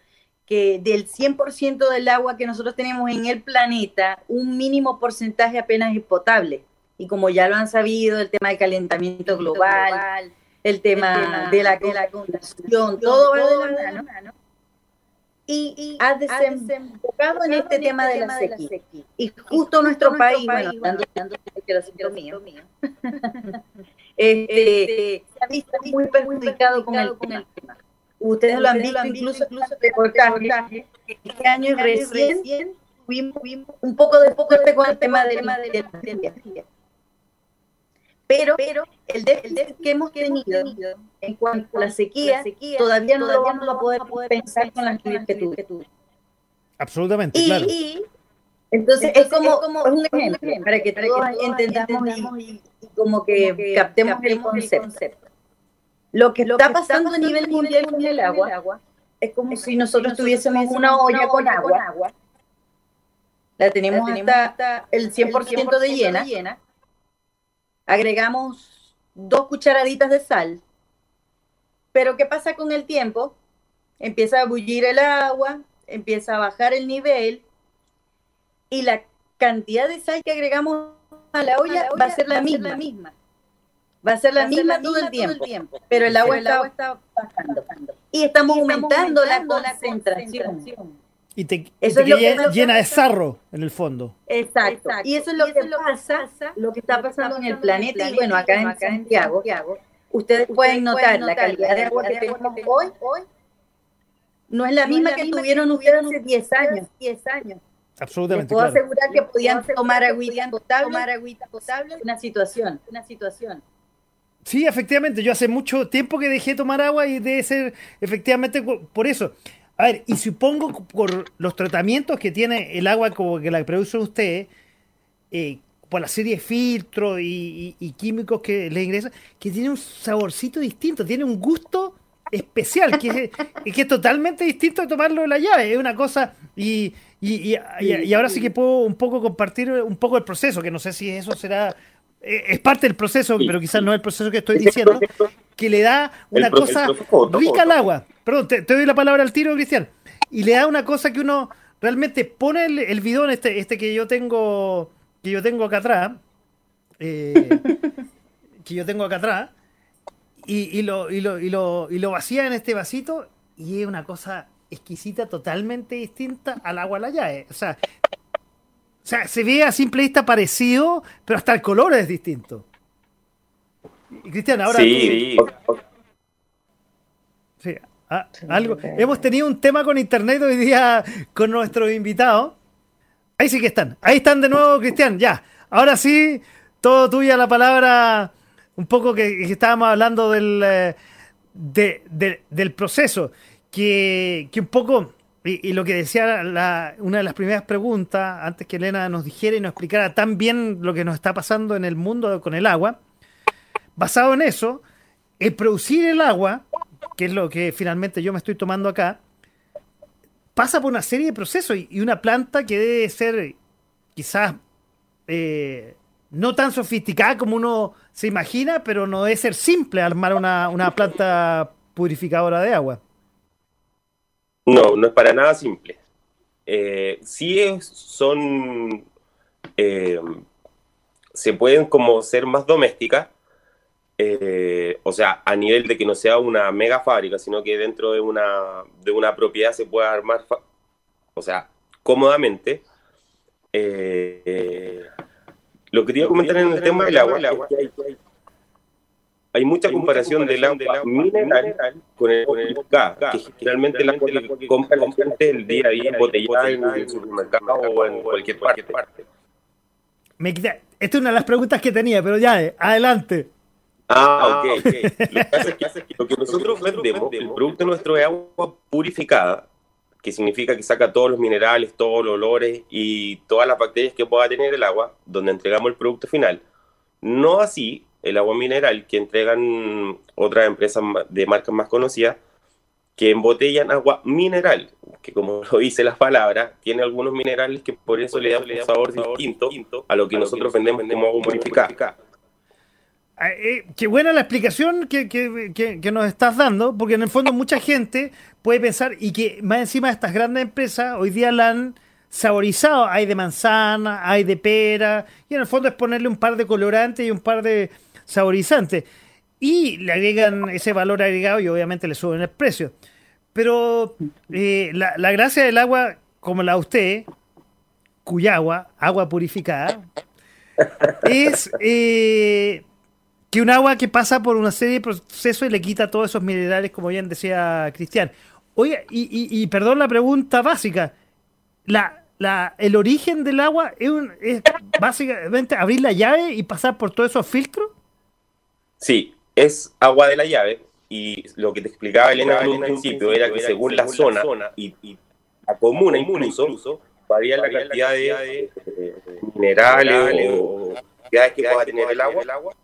que del 100% del agua que nosotros tenemos en el planeta, un mínimo porcentaje apenas es potable. Y como ya lo han sabido, el tema del calentamiento global, el tema, de la, contaminación, todo va de la mano. Y, y ha desembocado en este tema de la sequía. Y justo nuestro país, bueno, dando, lo mío, *laughs* este, *laughs* se ha visto muy perjudicado con el tema ustedes lo han visto incluso, incluso reportajes, este año recién tuvimos un poco de poco con el tema del tema de la pero, pero el déficit que hemos tenido en cuanto a la sequía, todavía no lo vamos a poder pensar con las lluvias que tuve. Absolutamente, claro. Y entonces, es como, como un ejemplo, para que todos entendamos y, como que captemos el concepto. Lo que, está pasando a nivel mundial con el agua es como si nosotros tuviésemos una olla con agua, la tenemos, hasta el 100%, de llena, agregamos dos cucharaditas de sal, pero ¿qué pasa con el tiempo? Empieza a bullir el agua, empieza a bajar el nivel y la cantidad de sal que agregamos a la olla, va a ser la misma. Va a ser la, misma, todo, el tiempo, pero el agua, está, bajando. Y estamos, aumentando, la concentración. Y te, eso es lo que llena de sarro en el fondo. Exacto. Y eso es lo, que, pasa, lo que está pasando en el planeta. Y bueno, acá en Santiago, ustedes pueden notar la calidad de agua que tenemos hoy, hoy no es la misma que tuvieron ustedes hace 10 años. 10 años. Absolutamente. puedo asegurar que podían tomar agüita potable, tomar agüita potable, una situación, una situación. Sí, efectivamente, yo hace mucho tiempo que dejé de tomar agua y debe ser efectivamente por eso. A ver, y supongo por los tratamientos que tiene el agua como que la produce usted, eh, por la serie de filtros y, químicos que le ingresan, que tiene un saborcito distinto, tiene un gusto especial, que es, *laughs* que es totalmente distinto de tomarlo de la llave. Es una cosa, y, y, y, ahora sí que puedo un poco compartir un poco el proceso, que no sé si eso será es parte del proceso, pero quizás no es el proceso que estoy diciendo, que le da una cosa rica al agua. Perdón, te, doy la palabra al tiro, Cristian. Y le da una cosa que uno realmente pone el, bidón, este, este que yo tengo, que yo tengo acá atrás, eh, *laughs* que yo tengo acá atrás, y, lo, y, lo, y, lo, y lo vacía en este vasito, y es una cosa exquisita, totalmente distinta al agua a la llave. O sea, sea, se ve a simple vista parecido, pero hasta el color es distinto. Y Cristian, ahora. Sí, sí. Ah, algo. Hemos tenido un tema con internet hoy día con nuestros invitados. Ahí sí que están. Ahí están de nuevo, Cristian. Ya. Ahora sí, todo tuya la palabra. Un poco que, estábamos hablando del, eh, del proceso. Que, que un poco y, lo que decía una de las primeras preguntas, antes que Elena nos dijera y nos explicara tan bien lo que nos está pasando en el mundo con el agua, basado en eso, el producir el agua, que es lo que finalmente yo me estoy tomando acá, pasa por una serie de procesos y una planta que debe ser quizás eh, no tan sofisticada como uno se imagina, pero no debe ser simple armar una, una planta purificadora de agua. No, no es para nada simple. Eh, sí es, son, eh, se pueden como ser más domésticas, eh, o sea, a nivel de que no sea una mega fábrica, sino que dentro de una, de una propiedad se pueda armar, o sea, cómodamente. Eh, lo que quería comentar en el tema del agua, hay, hay, mucha comparación del agua mineral con el, con el que generalmente el agua que compra la gente el día a día embotellada en el supermercado o en cualquier parte. Me esta es una de las preguntas que tenía, pero ya, eh, adelante. Ah, ok. okay. Lo, que es que lo que nosotros vendemos, el producto nuestro es agua purificada, que significa que saca todos los minerales, todos los olores y todas las bacterias que pueda tener el agua, donde entregamos el producto final. No así el agua mineral que entregan otras empresas de marcas más conocidas, que embotellan agua mineral, que como *laughs* lo dice las palabras, tiene algunos minerales que por eso le dan un sabor distinto a lo que nosotros vendemos como agua purificada. Ah, eh, qué buena la explicación que, que, que, nos estás dando, porque en el fondo mucha gente puede pensar, y que más encima de estas grandes empresas, hoy día la han saborizado, hay de manzana, hay de pera, y en el fondo es ponerle un par de colorantes y un par de saborizantes, y le agregan ese valor agregado y obviamente le suben el precio. Pero eh, la, la gracia del agua, como la usted, cuya agua, agua purificada, es... Eh, que un agua que pasa por una serie de procesos y le quita todos esos minerales, como bien decía Cristian. Oye, y, perdón la pregunta básica, la, la, ¿el origen del agua es, es básicamente abrir la llave y pasar por todos esos filtros? Sí, es agua de la llave y lo que te explicaba Elena al principio era que según la zona y, la comuna incluso, varía la cantidad de, minerales o cantidades que pueda tener el agua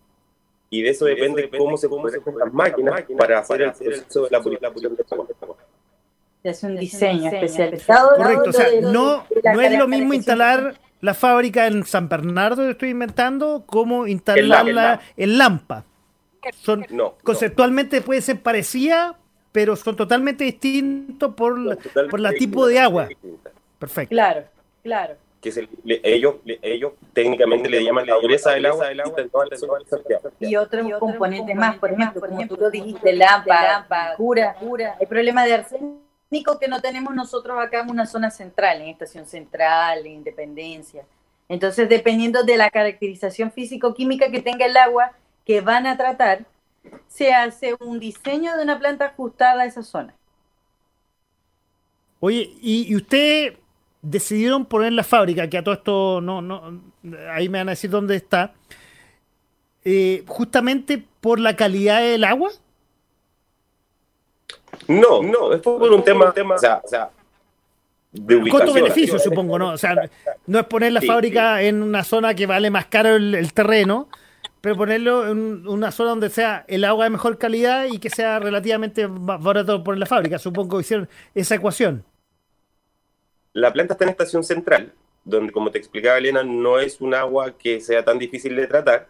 y de eso, depende, cómo se cómo las máquinas para hacer el proceso de la purificación de agua. Es un diseño especializado. Correcto, o sea, no, no es lo mismo instalar la fábrica en San Bernardo, estoy inventando, como instalarla en Lampa. Son, conceptualmente puede ser parecida, pero son totalmente distintos por, la, por la tipo de agua. Perfecto. Claro, claro que ellos, ellos técnicamente le llaman la dureza del agua, y otros componentes más, por ejemplo, como tú lo dijiste, lámpara, cura, cura, el problema de arsénico que no tenemos nosotros acá en una zona central, en Estación Central, en Independencia. Entonces, dependiendo de la caracterización físico-química que tenga el agua que van a tratar, se hace un diseño de una planta ajustada a esa zona. Oye, y usted decidieron poner la fábrica, que a todo esto no, no, ahí me van a decir dónde está, eh, justamente por la calidad del agua? No, no, es por un tema, tema o sea, o sea de Costo-beneficio, supongo, ¿no? O sea, no es poner la fábrica en una zona que vale más caro el, terreno, pero ponerlo en una zona donde sea el agua de mejor calidad y que sea relativamente barato poner la fábrica. Supongo que hicieron esa ecuación. La planta está en estación central, donde, como te explicaba Elena, no es un agua que sea tan difícil de tratar.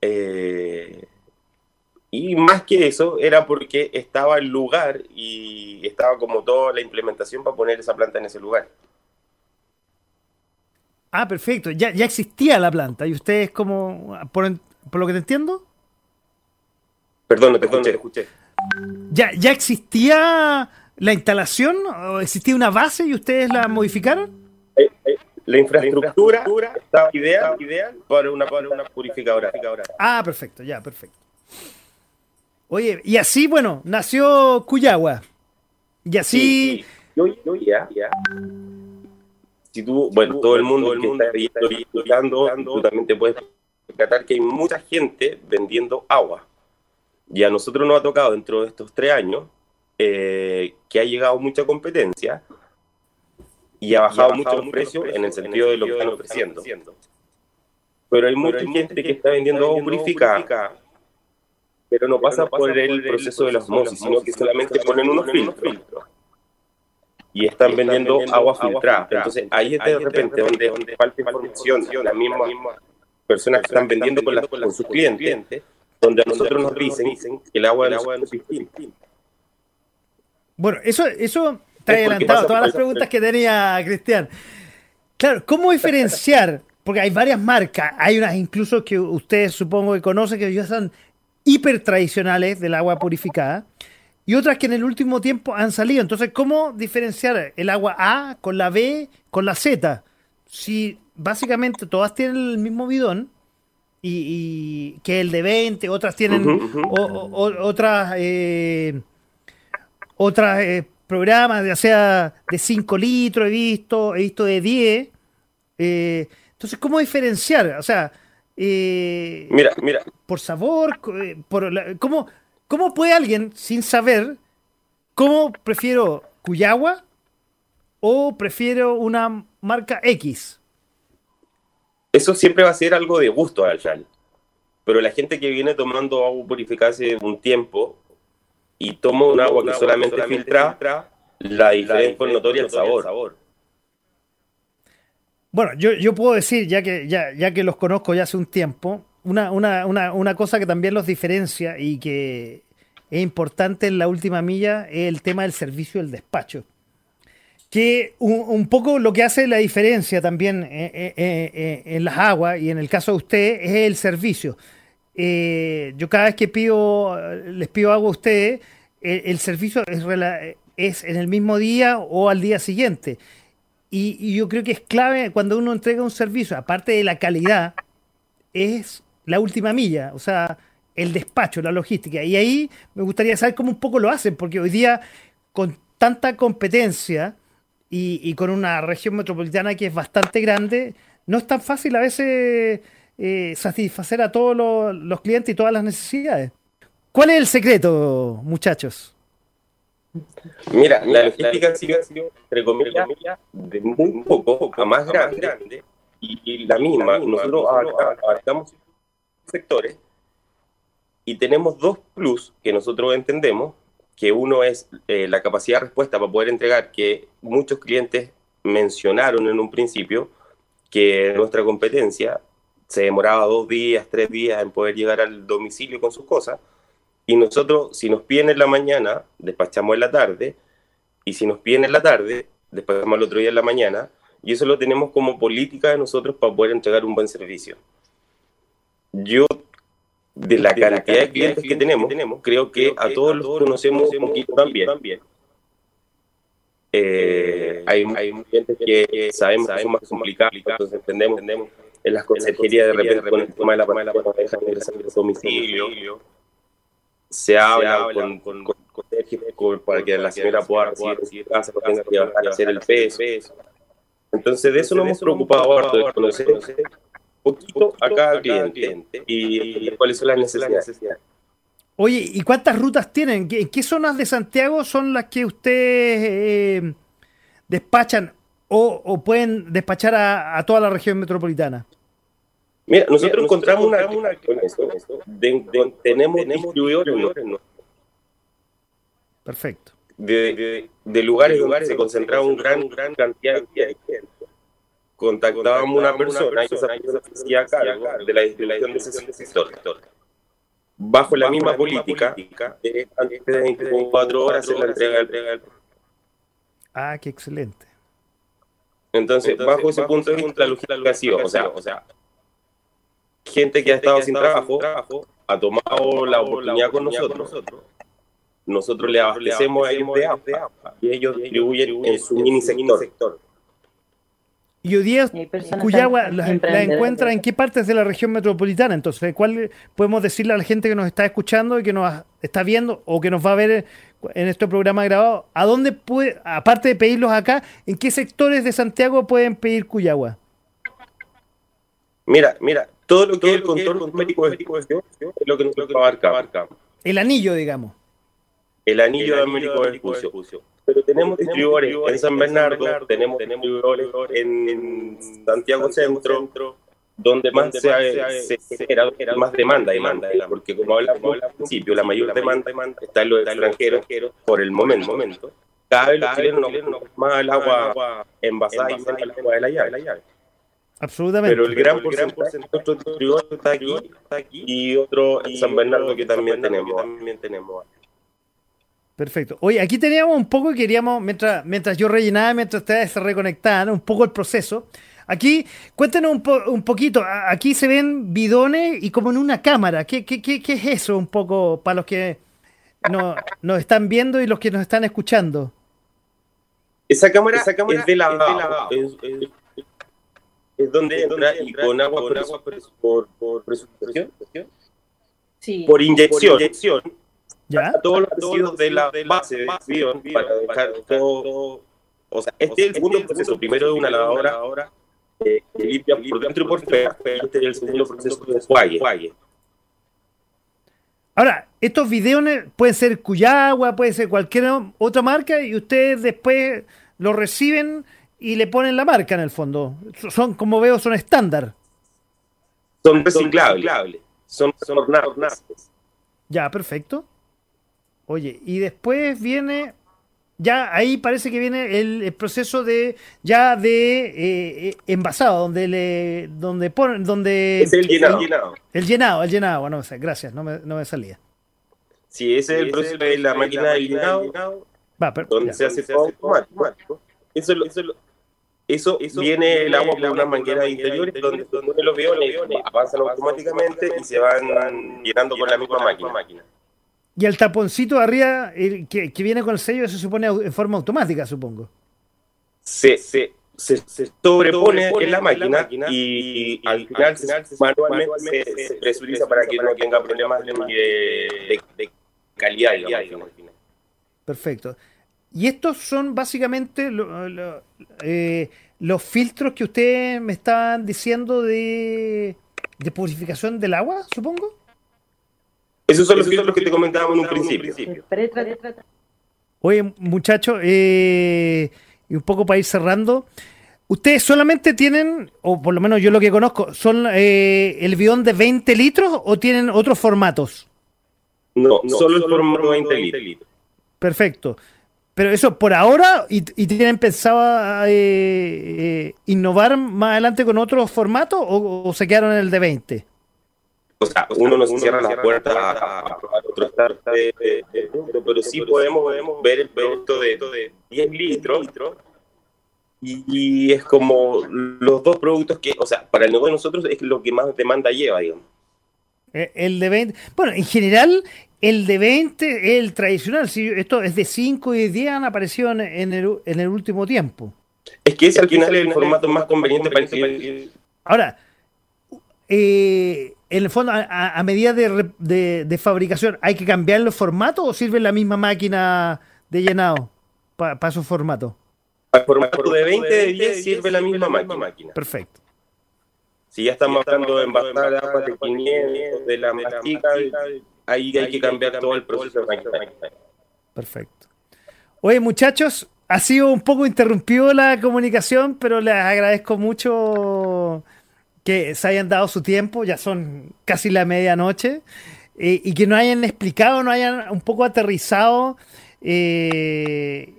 Eh, y más que eso, era porque estaba el lugar y estaba como toda la implementación para poner esa planta en ese lugar. Ah, perfecto. Ya, ya existía la planta y ustedes como, por, lo que te entiendo. Perdón, no te escuché. Ya, ya existía la instalación? ¿O ¿Existía una base y ustedes la modificaron? Eh, eh, la infraestructura estaba ideal, ideal para, una, para una purificadora. Ah, perfecto, ya, perfecto. Oye, y así, bueno, nació Cuyagua. Y así... Yo, yo ya, ya. Si tú, bueno, todo el mundo, el mundo que está estudiando, tú también te puedes que hay mucha gente vendiendo agua. Y a nosotros nos ha tocado dentro de estos tres años eh, que ha llegado mucha competencia y ha bajado, mucho los precios en el sentido de lo que están ofreciendo. Pero hay mucha gente que está vendiendo agua purificada, pero no pasa por el proceso de la osmosis, sino que solamente ponen unos filtros. y están vendiendo agua filtrada. Entonces ahí es de repente donde, donde falta información, las mismas personas que están vendiendo con, con sus clientes, donde a nosotros nos dicen que el agua, agua es distinta. Bueno, eso, eso te ha adelantado todas las preguntas que tenía Cristian. Claro, ¿cómo diferenciar? Porque hay varias marcas, hay unas incluso que ustedes supongo que conocen que ya son hiper tradicionales del agua purificada y otras que en el último tiempo han salido. Entonces, ¿cómo diferenciar el agua A con la B con la Z? Si básicamente todas tienen el mismo bidón y, que el de 20, otras tienen otras eh, otras eh, programas, ya sea de 5 litros, he visto, he visto de 10. Eh, entonces, ¿cómo diferenciar? O sea, mira, mira. Por sabor, por ¿cómo, ¿cómo puede alguien, sin saber, cómo prefiero Cuyagua o prefiero una marca X? Eso siempre va a ser algo de gusto al final. Pero la gente que viene tomando agua purificada hace un tiempo y toma un agua que solamente filtra, la diferencia es notoria el sabor. Bueno, yo, yo puedo decir, ya que, ya, ya que los conozco ya hace un tiempo, una, una, una, una cosa que también los diferencia y que es importante en la última milla es el tema del servicio del despacho que un, poco lo que hace la diferencia también eh, eh, eh, en las aguas y en el caso de usted es el servicio. yo cada vez que pido, les pido agua a ustedes, el, servicio es, en el mismo día o al día siguiente. Y, y, yo creo que es clave cuando uno entrega un servicio, aparte de la calidad, es la última milla, o sea, el despacho, la logística. Y ahí me gustaría saber cómo un poco lo hacen, porque hoy día con tanta competencia, y, con una región metropolitana que es bastante grande, no es tan fácil a veces eh, satisfacer a todos los, clientes y todas las necesidades. ¿Cuál es el secreto, muchachos? Mira, la logística ha sido, entre comillas, de muy poco a más grande, y, la misma. Nosotros abarcamos sectores y tenemos dos plus que nosotros entendemos que uno es eh, la capacidad de respuesta para poder entregar, que muchos clientes mencionaron en un principio que nuestra competencia se demoraba dos días, tres días en poder llegar al domicilio con sus cosas, y nosotros, si nos piden en la mañana, despachamos en la tarde, y si nos piden en la tarde, despachamos el otro día en la mañana, y eso lo tenemos como política de nosotros para poder entregar un buen servicio. Yo de la cantidad de clientes que tenemos, creo que a todos los conocemos un poquito también. Eh, hay, hay clientes que sabemos que son más complicados, entonces entendemos, entendemos en las consejerías de repente con el tema de la pareja de el domicilio, se habla con, con, con, para que la señora pueda recibir casa, tenga que bajar a hacer el peso. Entonces de eso nos hemos preocupado harto, de conocer poquito a cada cliente y, cuáles son las necesidades. Oye, ¿y cuántas rutas tienen? ¿En qué zonas de Santiago son las que ustedes eh, despachan o, pueden despachar a, toda la región metropolitana? Mira, nosotros, encontramos una, una con eso, tenemos distribuidores Perfecto. De, de, lugares, donde se concentraba un gran, gran cantidad de clientes contactábamos una persona y esa persona se hacía cargo de la distribución de ese sector. Bajo la misma política, de antes de 24 horas en la entrega del Ah, qué excelente. Entonces, bajo ese punto de vista, la logística ha sido, o sea, o sea, gente que ha estado sin trabajo ha tomado la oportunidad con nosotros. Nosotros le abastecemos a ellos de APA y ellos distribuyen en su mini sector. Y hoy día Cuyagua la, encuentra en qué partes de la región metropolitana. Entonces, ¿cuál podemos decirle a la gente que nos está escuchando y que nos está viendo o que nos va a ver en este programa grabado? ¿A dónde puede, aparte de pedirlos acá, en qué sectores de Santiago pueden pedir Cuyagua? Mira, mira, todo lo que es el contorno médico es lo que nosotros abarca. El anillo, digamos. El anillo de Américo Vespucio pero tenemos distribuidores en San Bernardo, tenemos distribuidores en Santiago Centro, donde más se, se, genera más demanda, demanda, porque como hablamos al principio, la mayor demanda está en los extranjeros por el momento. cada vez los chilenos no más el agua envasada y menos el agua de la llave. Absolutamente. Pero el gran porcentaje de nuestro distribuidor está aquí, está aquí y otro en San Bernardo que también tenemos. También tenemos. Perfecto. Oye, aquí teníamos un poco y queríamos, mientras, mientras yo rellenaba, mientras ustedes se reconectaban, un poco el proceso. Aquí, cuéntenos un, po un poquito. Aquí se ven bidones y como en una cámara. ¿Qué, qué, qué, qué es eso un poco para los que no, nos están viendo y los que nos están escuchando? Esa cámara, esa cámara es de lavado. Es, es, es, donde entra y con agua, por, agua por, por, presurización. Sí. Por inyección. ¿Ya? A todos los residuos de la base de bidón para dejar todo. O sea, este es el segundo proceso. Primero de una lavadora eh, que limpia por dentro y por fuera. Este es el segundo proceso de enjuague. Ahora, estos bidones pueden ser Cuyagua, puede ser cualquier otra marca y ustedes después lo reciben y le ponen la marca en el fondo. Son, como veo, son estándar. Son reciclables. Son, son. Ya, perfecto. Oye, y después viene, ya ahí parece que viene el, el proceso de ya de eh, envasado, donde le, donde ponen, donde es el llenado. El llenado, el llenado, el llenado. Bueno, gracias, no me, no me salía. Sí, ese es el proceso de la máquina de llenado, Va, pero, donde ya. se hace todo automático. Eso, eso, eso, eso viene el agua por unas mangueras interiores donde, donde los biones avanzan automáticamente y se van llenando con la misma máquina. Y el taponcito de arriba el que, que, viene con el sello, eso se pone en forma automática, supongo. Se, se, se, se sobrepone en la máquina, la máquina y, y, al final, se, manualmente se, se, presuriza para que no tenga problemas de, de, de calidad. Digamos, Perfecto. Y estos son básicamente lo, lo, eh, los filtros que ustedes me estaban diciendo de, de purificación del agua, supongo. Esos son los filtros que te comentábamos en un principio. Oye, muchachos, eh, y un poco para ir cerrando, ustedes solamente tienen, o por lo menos yo lo que conozco, son eh, el bidón de 20 litros o tienen otros formatos? No, no solo el formato 20 litros. Perfecto. Pero eso por ahora, ¿y, y tienen pensado eh, eh, innovar más adelante con otros formatos o, o se quedaron en el de 20? O sea, uno no se cierra la puerta a, probar otro start de, de, de, de, pero sí podemos, podemos ver el producto de, de 10 litros y, y, es como los dos productos que, o sea, para el negocio de nosotros es lo que más demanda lleva, digamos. El de 20, bueno, en general el de 20 es el tradicional, si esto es de 5 y de 10 han aparecido en, en, el, en el último tiempo. Es que ese al final es el formato más conveniente para el Ahora, eh, en el fondo, a, a medida de, de, de, fabricación, ¿hay que cambiar los formatos o sirve la misma máquina de llenado para pa su formato? Para formato de 20 de 10 sirve la misma máquina. Perfecto. Si ya estamos hablando de envasar de 500, de la mastica, ahí hay que cambiar todo el proceso de máquina. Perfecto. Oye, muchachos, ha sido un poco interrumpido la comunicación, pero les agradezco mucho que se hayan dado su tiempo, ya son casi la medianoche, eh, y que nos hayan explicado, nos hayan un poco aterrizado eh,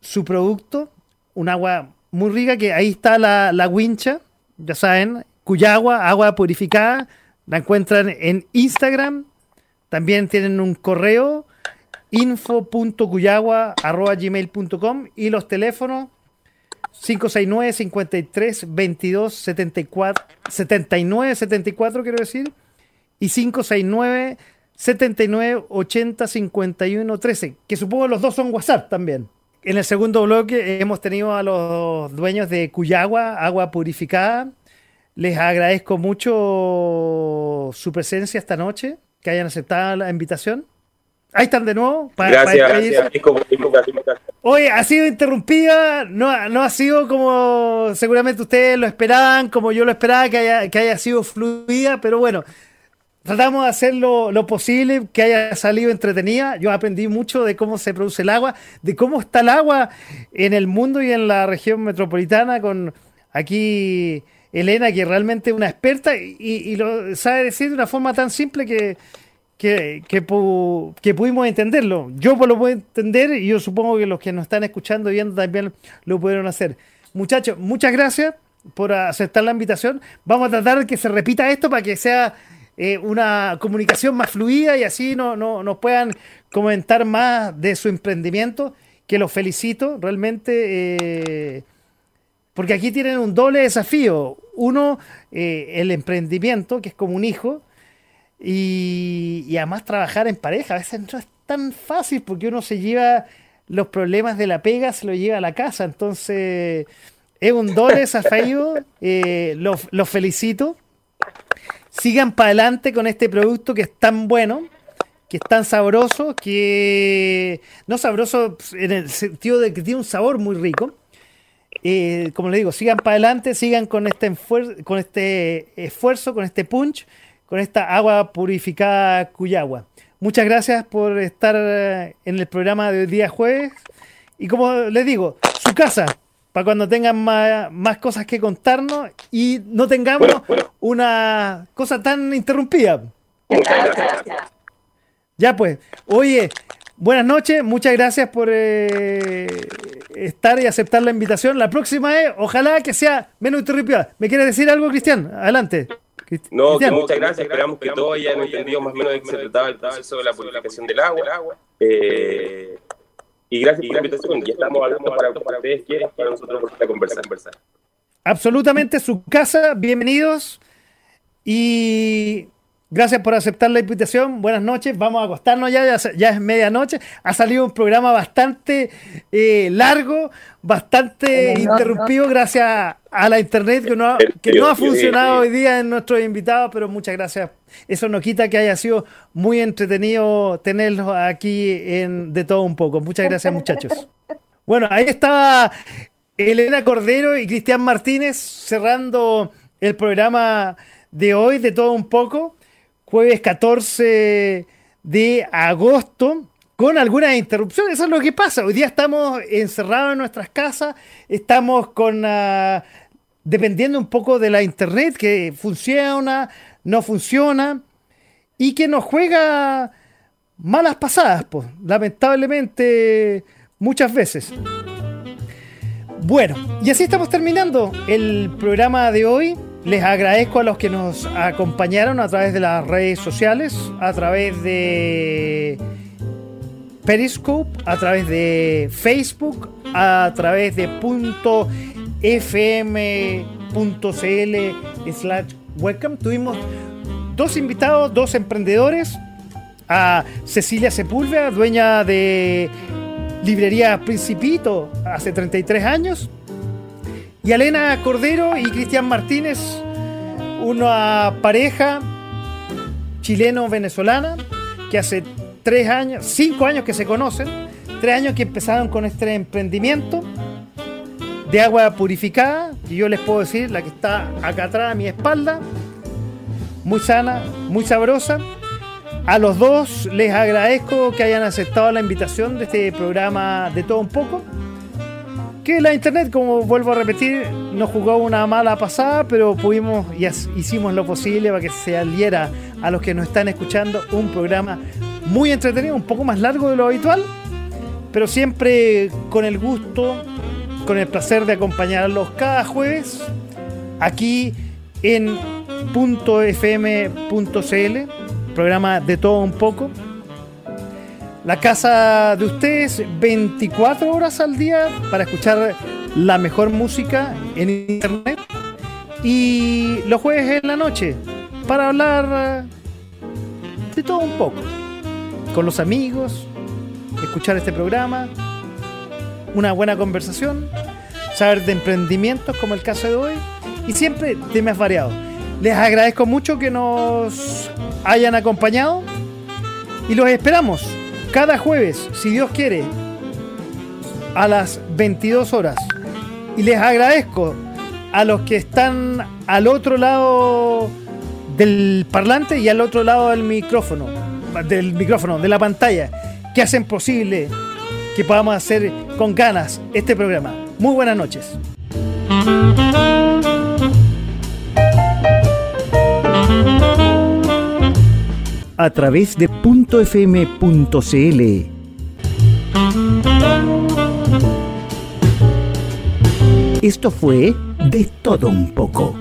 su producto, un agua muy rica, que ahí está la, la wincha, ya saben, Cuyagua, agua purificada, la encuentran en Instagram, también tienen un correo, info.cuyagua.gmail.com y los teléfonos 569 53 22 74 79 74 quiero decir y 569 79 80 51 13 que supongo los dos son WhatsApp también. En el segundo bloque hemos tenido a los dueños de Cuyagua agua purificada. Les agradezco mucho su presencia esta noche que hayan aceptado la invitación Ahí están de nuevo. Para, gracias, para gracias. Oye, ha sido interrumpida, no, no ha sido como seguramente ustedes lo esperaban, como yo lo esperaba, que haya, que haya sido fluida, pero bueno, tratamos de hacer lo, lo, posible, que haya salido entretenida. Yo aprendí mucho de cómo se produce el agua, de cómo está el agua en el mundo y en la región metropolitana, con aquí Elena, que realmente es una experta y, y lo sabe decir de una forma tan simple que que, que, pudimos entenderlo. Yo lo puedo entender y yo supongo que los que nos están escuchando y viendo también lo pudieron hacer. Muchachos, muchas gracias por aceptar la invitación. Vamos a tratar de que se repita esto para que sea eh, una comunicación más fluida y así no, no, nos puedan comentar más de su emprendimiento, que los felicito realmente. Eh, porque aquí tienen un doble desafío. Uno, eh, el emprendimiento, que es como un hijo, y, además trabajar en pareja. A veces no es tan fácil porque uno se lleva los problemas de la pega, se lo lleva a la casa. Entonces, es un doble *laughs* desafío. Eh, los, felicito. Sigan para adelante con este producto que es tan bueno, que es tan sabroso, que no sabroso en el sentido de que tiene un sabor muy rico. Eh, como les digo, sigan para adelante, sigan con este, con este esfuerzo, con este punch con esta agua purificada Cuyagua. Muchas gracias por estar eh, en el programa de hoy día jueves. Y como les digo, su casa, para cuando tengan más, cosas que contarnos y no tengamos una cosa tan interrumpida. Ya pues, oye, buenas noches, muchas gracias por eh, estar y aceptar la invitación. La próxima es, ojalá que sea menos interrumpida. ¿Me quieres decir algo, Cristian? Adelante. No, muchas gracias. Esperamos que todos hayan entendido más o menos de qué se trataba el proceso de la purificación del agua. Eh, y gracias por la invitación. Ya estamos hablando para, para ustedes quieren, para nosotros para conversar. conversar. Absolutamente su casa. Bienvenidos. Y Gracias por aceptar la invitación. Buenas noches. Vamos a acostarnos ya. Ya, es medianoche. Ha salido un programa bastante eh, largo, bastante interrumpido gracias a la internet que no, que no ha funcionado hoy día en nuestros invitados, pero muchas gracias. Eso no quita que haya sido muy entretenido tenerlos aquí en De Todo Un Poco. Muchas gracias, muchachos. Bueno, ahí estaba Elena Cordero y Cristian Martínez cerrando el programa de hoy, De Todo Un Poco jueves 14 de agosto, con algunas interrupciones. Eso es lo que pasa. Hoy día estamos encerrados en nuestras casas, estamos con... Uh, dependiendo un poco de la internet, que funciona, no funciona, y que nos juega malas pasadas, pues, lamentablemente, muchas veces. Bueno, y así estamos terminando el programa de hoy. Les agradezco a los que nos acompañaron a través de las redes sociales, a través de Periscope, a través de Facebook, a través de .fm.cl slash webcam. Tuvimos dos invitados, dos emprendedores, a Cecilia Sepúlveda, dueña de librería Principito hace 33 años, y Elena Cordero y Cristian Martínez, una pareja chileno-venezolana que hace tres años, cinco años que se conocen, tres años que empezaron con este emprendimiento de agua purificada, y yo les puedo decir, la que está acá atrás a mi espalda, muy sana, muy sabrosa. A los dos les agradezco que hayan aceptado la invitación de este programa de todo un poco que la internet, como vuelvo a repetir, nos jugó una mala pasada, pero pudimos y hicimos lo posible para que se aliera a los que nos están escuchando un programa muy entretenido, un poco más largo de lo habitual, pero siempre con el gusto, con el placer de acompañarlos cada jueves aquí en .fm.cl, programa de todo un poco la casa de ustedes 24 horas al día para escuchar la mejor música en internet y los jueves en la noche para hablar de todo un poco con los amigos, escuchar este programa, una buena conversación, saber de emprendimientos como el caso de hoy y siempre temas variados. Les agradezco mucho que nos hayan acompañado y los esperamos cada jueves, si Dios quiere, a las 22 horas. Y les agradezco a los que están al otro lado del parlante y al otro lado del micrófono, del micrófono, de la pantalla, que hacen posible que podamos hacer con ganas este programa. Muy buenas noches. A través de .fm.cl. Esto fue De Todo Un poco.